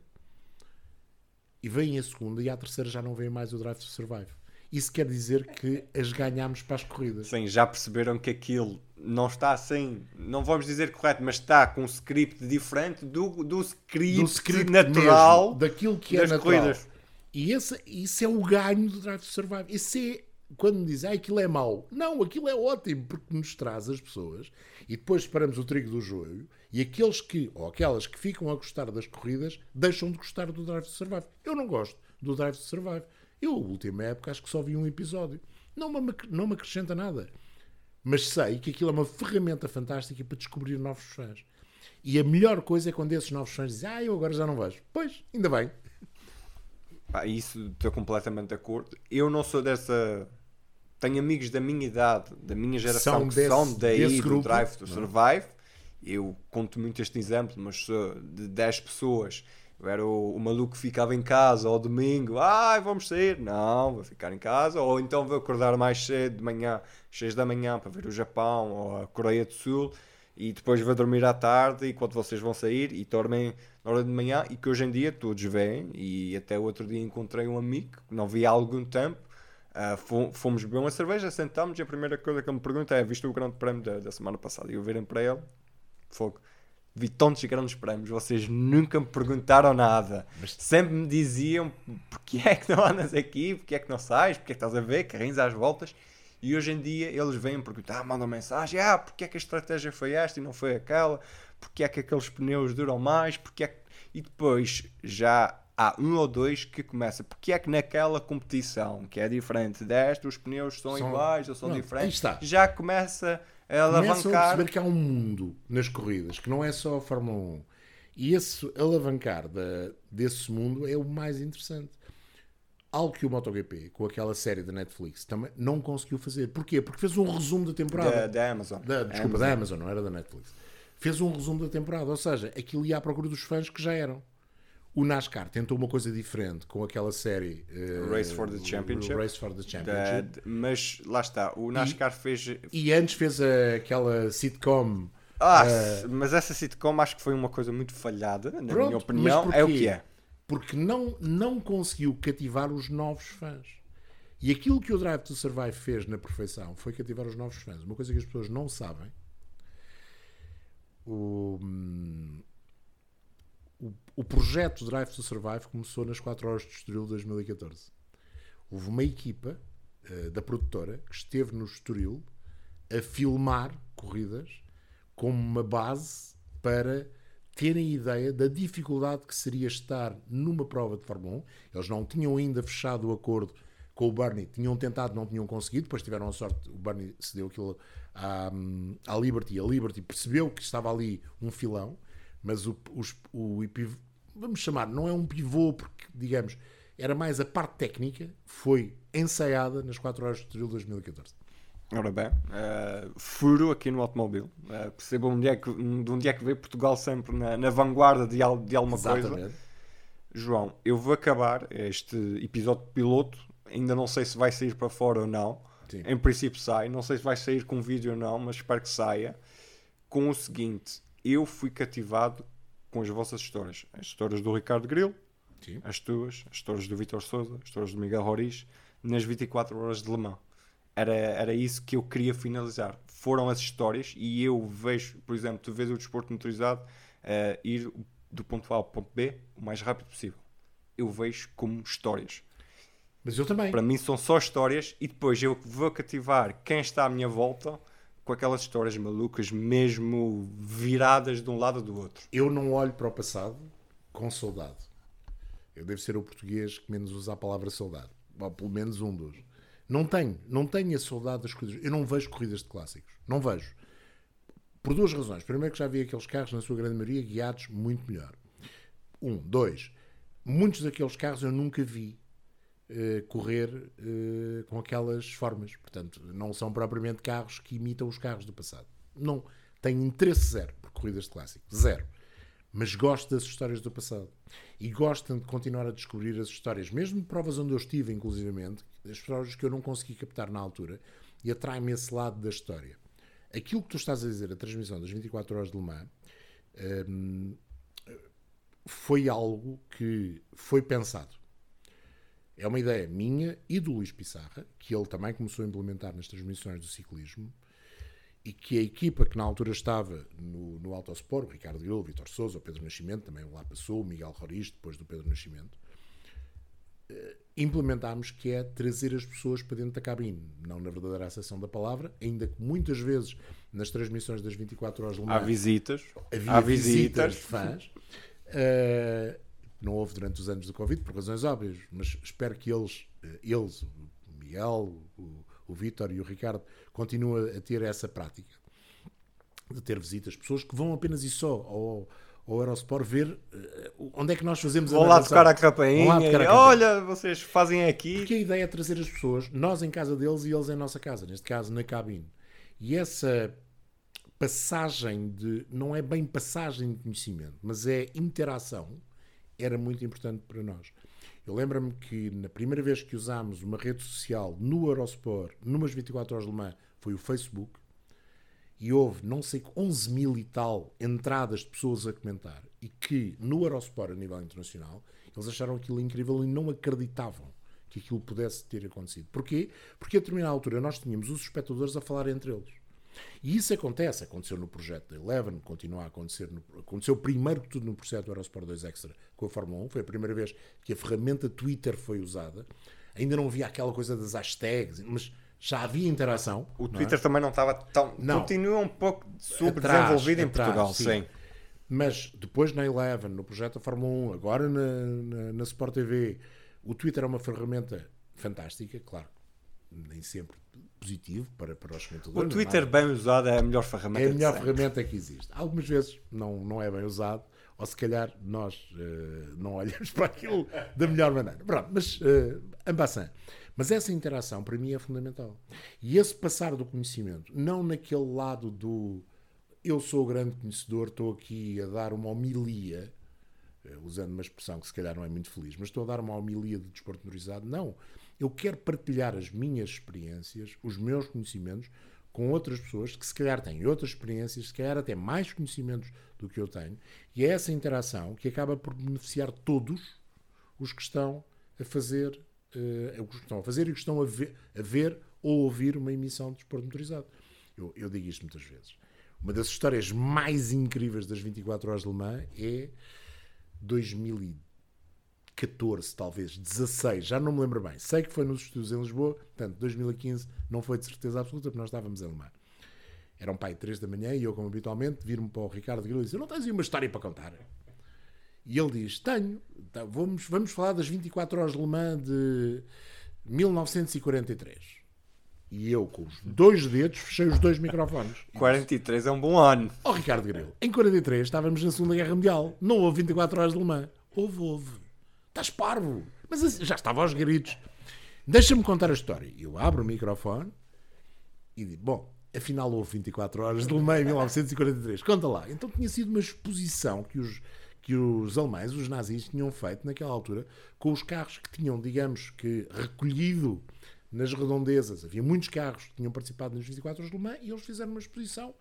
e veem a segunda e à terceira já não veem mais o Drive to Survive. Isso quer dizer que as ganhamos para as corridas. Sim, já perceberam que aquilo não está assim, não vamos dizer correto, mas está com um script diferente do, do, script, do script natural mesmo, daquilo que é natural. Corridas. E esse, isso é o ganho do Drive to Survive. Esse é quando me dizem ah, aquilo é mau. Não, aquilo é ótimo, porque nos traz as pessoas e depois separamos o trigo do joio e aqueles que, ou aquelas que ficam a gostar das corridas, deixam de gostar do Drive to Survive. Eu não gosto do Drive to Survive. Eu, na última época, acho que só vi um episódio. Não me, não me acrescenta nada. Mas sei que aquilo é uma ferramenta fantástica para descobrir novos fãs. E a melhor coisa é quando esses novos fãs dizem Ah, eu agora já não vejo. Pois, ainda bem. Pá, isso estou completamente de acordo. Eu não sou dessa. Tenho amigos da minha idade, da minha geração, são que desse, são daí do Drive to Survive. Eu conto muito este exemplo, mas sou de 10 pessoas. Eu era o, o, maluco que ficava em casa ao domingo, ai, vamos sair. Não, vou ficar em casa. Ou então vou acordar mais cedo de manhã, 6 da manhã, para ver o Japão ou a Coreia do Sul. E depois vou dormir à tarde enquanto vocês vão sair e dormem na hora de manhã e que hoje em dia todos veem e até outro dia encontrei um amigo que não via há algum tempo. Uh, fomos beber uma cerveja, sentámos e a primeira coisa que ele me pergunta é visto o grande prémio da, da semana passada? E eu virem para ele fogo vi tantos grandes prémios, vocês nunca me perguntaram nada. Mas... Sempre me diziam porque é que não andas aqui, porque é que não sais, porque é que estás a ver, carrinhos às voltas. E hoje em dia eles vêm perguntar, ah, mandam mensagem, ah, porque é que a estratégia foi esta e não foi aquela, porque é que aqueles pneus duram mais, porque é que... E depois, já há um ou dois que começa. Porque é que naquela competição, que é diferente desta, os pneus são, São- iguais ou são Pronto, diferentes, já começa a Começam a alavancar. perceber que há um mundo nas corridas, que não é só a Fórmula 1. E esse alavancar da, desse mundo é o mais interessante. Algo que o MotoGP, com aquela série da Netflix, também não conseguiu fazer. Porquê? Porque fez um resumo da temporada. Da, da Amazon. Da- desculpa, da Amazon, não era da Netflix. Fez um resumo da temporada, ou seja, aquilo ia à procura dos fãs que já eram. O NASCAR tentou uma coisa diferente com aquela série eh, Race for the Championship. Race for the Da- Championship. mas lá está, o NASCAR fez. E antes fez a- aquela sitcom. Ah, eh, mas essa sitcom acho que foi uma coisa muito falhada, na Pronto, minha opinião. mas É o que é. Porque não, não conseguiu cativar os novos fãs. E aquilo que o Drive to Survive fez na perfeição foi cativar os novos fãs. Uma coisa que as pessoas não sabem. O, hum, o, o projeto Drive to Survive começou nas 4 horas de Estoril de 2014. Houve uma equipa eh, da produtora que esteve no Estoril a filmar corridas como uma base para terem ideia da dificuldade que seria estar numa prova de Fórmula 1. Eles não tinham ainda fechado o acordo com o Bernie, tinham tentado, não tinham conseguido, depois tiveram a sorte, o Bernie cedeu aquilo à, à Liberty, a Liberty percebeu que estava ali um filão, mas o, os- o, vamos chamar, não é um pivô, porque, digamos, era mais a parte técnica, foi ensaiada nas 4 horas de Estoril de 2014. Ora bem, eh, furo aqui no automóvel. Uh, percebam onde é que, de onde é que veio Portugal sempre na, na vanguarda de, al- de alguma coisa. Exatamente. João, eu vou acabar este episódio piloto. Ainda não sei se vai sair para fora ou não. Sim. Em princípio sai. Não sei se vai sair com vídeo ou não, mas espero que saia. Com o seguinte: eu fui cativado com as vossas histórias. As histórias do Ricardo Grilo, Sim. as tuas, as histórias do Vitor Souza, as histórias do Miguel Roriz, nas 24 horas de Le Mans. Era, era isso que eu queria finalizar. Foram as histórias e eu vejo, por exemplo, tu vês o desporto motorizado eh, ir do ponto A ao ponto B o mais rápido possível. Eu vejo como histórias. Mas eu também. Para mim são só histórias e depois eu vou cativar quem está à minha volta com aquelas histórias malucas, mesmo viradas de um lado ou do outro. Eu não olho para o passado com saudade. Eu devo ser o português que menos usa a palavra saudade. Ou pelo menos um dos. Não tenho. Não tenho a saudade das corridas. Eu não vejo corridas de clássicos. Não vejo. Por duas razões. Primeiro que já vi aqueles carros, na sua grande maioria, guiados muito melhor. Um. Dois. Muitos daqueles carros eu nunca vi eh, correr eh, com aquelas formas. Portanto, não são propriamente carros que imitam os carros do passado. Não. Tenho interesse zero por corridas de clássico. Zero. Mas gosto das histórias do passado. E gosto de continuar a descobrir as histórias, mesmo de provas onde eu estive, inclusivamente, as histórias que eu não consegui captar na altura, e atrai-me esse lado da história. Aquilo que tu estás a dizer, a transmissão das 24 horas de Le Mans, hum, foi algo que foi pensado. É uma ideia minha e do Luís Pissarra, que ele também começou a implementar nas transmissões do ciclismo, e que a equipa que na altura estava no, no Autosport, o Ricardo Grilo, o Vitor Souza, o Pedro Nascimento, também lá passou, o Miguel Roriz, depois do Pedro Nascimento, eh, implementámos que é trazer as pessoas para dentro da cabine, não na verdadeira acessão da palavra, ainda que muitas vezes nas transmissões das 24 horas de Le Há visitas, há visitas visitas. de fãs. Eh, não houve durante os anos do Covid, por razões óbvias, mas espero que eles, eh, eles o Miguel, o, o Vítor e o Ricardo, continuem a ter essa prática de ter visitas, pessoas que vão apenas e só ao, ao Eurosport ver eh, onde é que nós fazemos Vão a lá tocar a Vão lá campainha. tocar a campainha. Olha, vocês fazem aqui. Porque a ideia é trazer as pessoas, nós em casa deles e eles em nossa casa, neste caso na cabine. E essa passagem de. não é bem passagem de conhecimento, mas é interação, era muito importante para nós. Eu lembro-me que na primeira vez que usámos uma rede social no Eurosport, numas 24 horas de Le Mans, foi o Facebook, e houve, não sei, 11 mil e tal entradas de pessoas a comentar, e que no Eurosport, a nível internacional, eles acharam aquilo incrível e não acreditavam que aquilo pudesse ter acontecido. Porquê? Porque a determinada altura nós tínhamos os espectadores a falar entre eles. E isso acontece, aconteceu no projeto da Eleven, continua a acontecer, no, aconteceu primeiro que tudo no projeto do Eurosport 2 Extra com a Fórmula 1, foi a primeira vez que a ferramenta Twitter foi usada. Ainda não havia aquela coisa das hashtags, mas já havia interação. O é? Twitter também não estava tão. Não. Continua um pouco subdesenvolvido em Portugal, sim. sim. Mas depois na Eleven, no projeto da Fórmula 1, agora na, na, na Sport TV, o Twitter é uma ferramenta fantástica, claro, nem sempre positivo para, para os comentadores. O Twitter bem usado é a melhor ferramenta. É a melhor ferramenta que existe. Algumas vezes não, não é bem usado, ou se calhar nós uh, não olhamos para aquilo da melhor maneira. Pronto, mas uh. Mas essa interação para mim é fundamental. E esse passar do conhecimento, não naquele lado do eu sou o grande conhecedor, estou aqui a dar uma homilia, uh, usando uma expressão que se calhar não é muito feliz, mas estou a dar uma homilia de desporto. Não. Eu quero partilhar as minhas experiências, os meus conhecimentos, com outras pessoas que se calhar têm outras experiências, se calhar até mais conhecimentos do que eu tenho, e é essa interação que acaba por beneficiar todos os que estão a fazer, uh, os que estão a fazer e os que estão a ver, a ver ou ouvir uma emissão de desporto motorizado. Eu, eu digo isto muitas vezes. Uma das histórias mais incríveis das 24 horas de Le Mans é 2010 14, talvez, 16, já não me lembro bem. Sei que foi nos estudos em Lisboa, portanto, 2015 não foi de certeza absoluta, porque nós estávamos em Alemã. Era um pai de 3 da manhã e eu, como habitualmente, vir-me para o Ricardo Grilo e disse: Não tens aí uma história para contar? E ele diz: Tenho, então, vamos, vamos falar das 24 horas de Le Mans de 1943. E eu, com os dois dedos, fechei os dois microfones. 43 é um bom ano. Ó oh, Ricardo Grilo, em 43 estávamos na Segunda Guerra Mundial. Não houve 24 horas de Le Mans. Houve, houve. Estás parvo. Mas assim, já estava aos gritos. Deixa-me contar a história. Eu abro o microfone e digo: Bom, afinal houve 24 horas de Le Mans em 1943. Conta lá. Então tinha sido uma exposição que os, que os alemães, os nazis, tinham feito naquela altura com os carros que tinham, digamos que, recolhido nas redondezas. Havia muitos carros que tinham participado nas 24 horas de Le Mans e eles fizeram uma exposição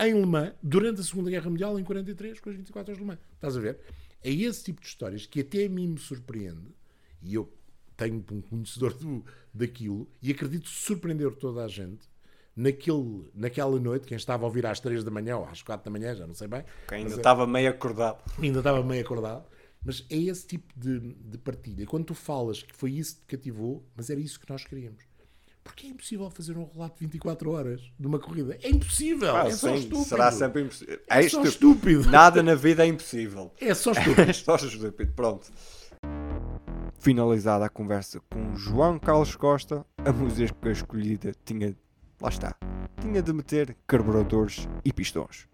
em Le Mans durante a Segunda Guerra Mundial em 43 com as 24 horas de Le Mans. Estás a ver? É esse tipo de histórias que até a mim me surpreende, e eu tenho um conhecedor do, daquilo, e acredito surpreender toda a gente, naquele, naquela noite, quem estava a ouvir às 3 da manhã ou às 4 da manhã, já não sei bem. Quem ainda estava é, meio acordado. Ainda estava meio acordado. Mas é esse tipo de, de partilha. Quando tu falas que foi isso que te cativou, mas era isso que nós queríamos. Porque é impossível fazer um relato de 24 horas de uma corrida. É impossível. Ah, é só estúpido. Será sempre impossível. É, é só estúpido. Nada na vida é impossível. É só estúpido. é só estúpido. Pronto. Finalizada a conversa com João Carlos Costa, a música escolhida tinha. Lá está. Tinha de meter carburadores e pistões.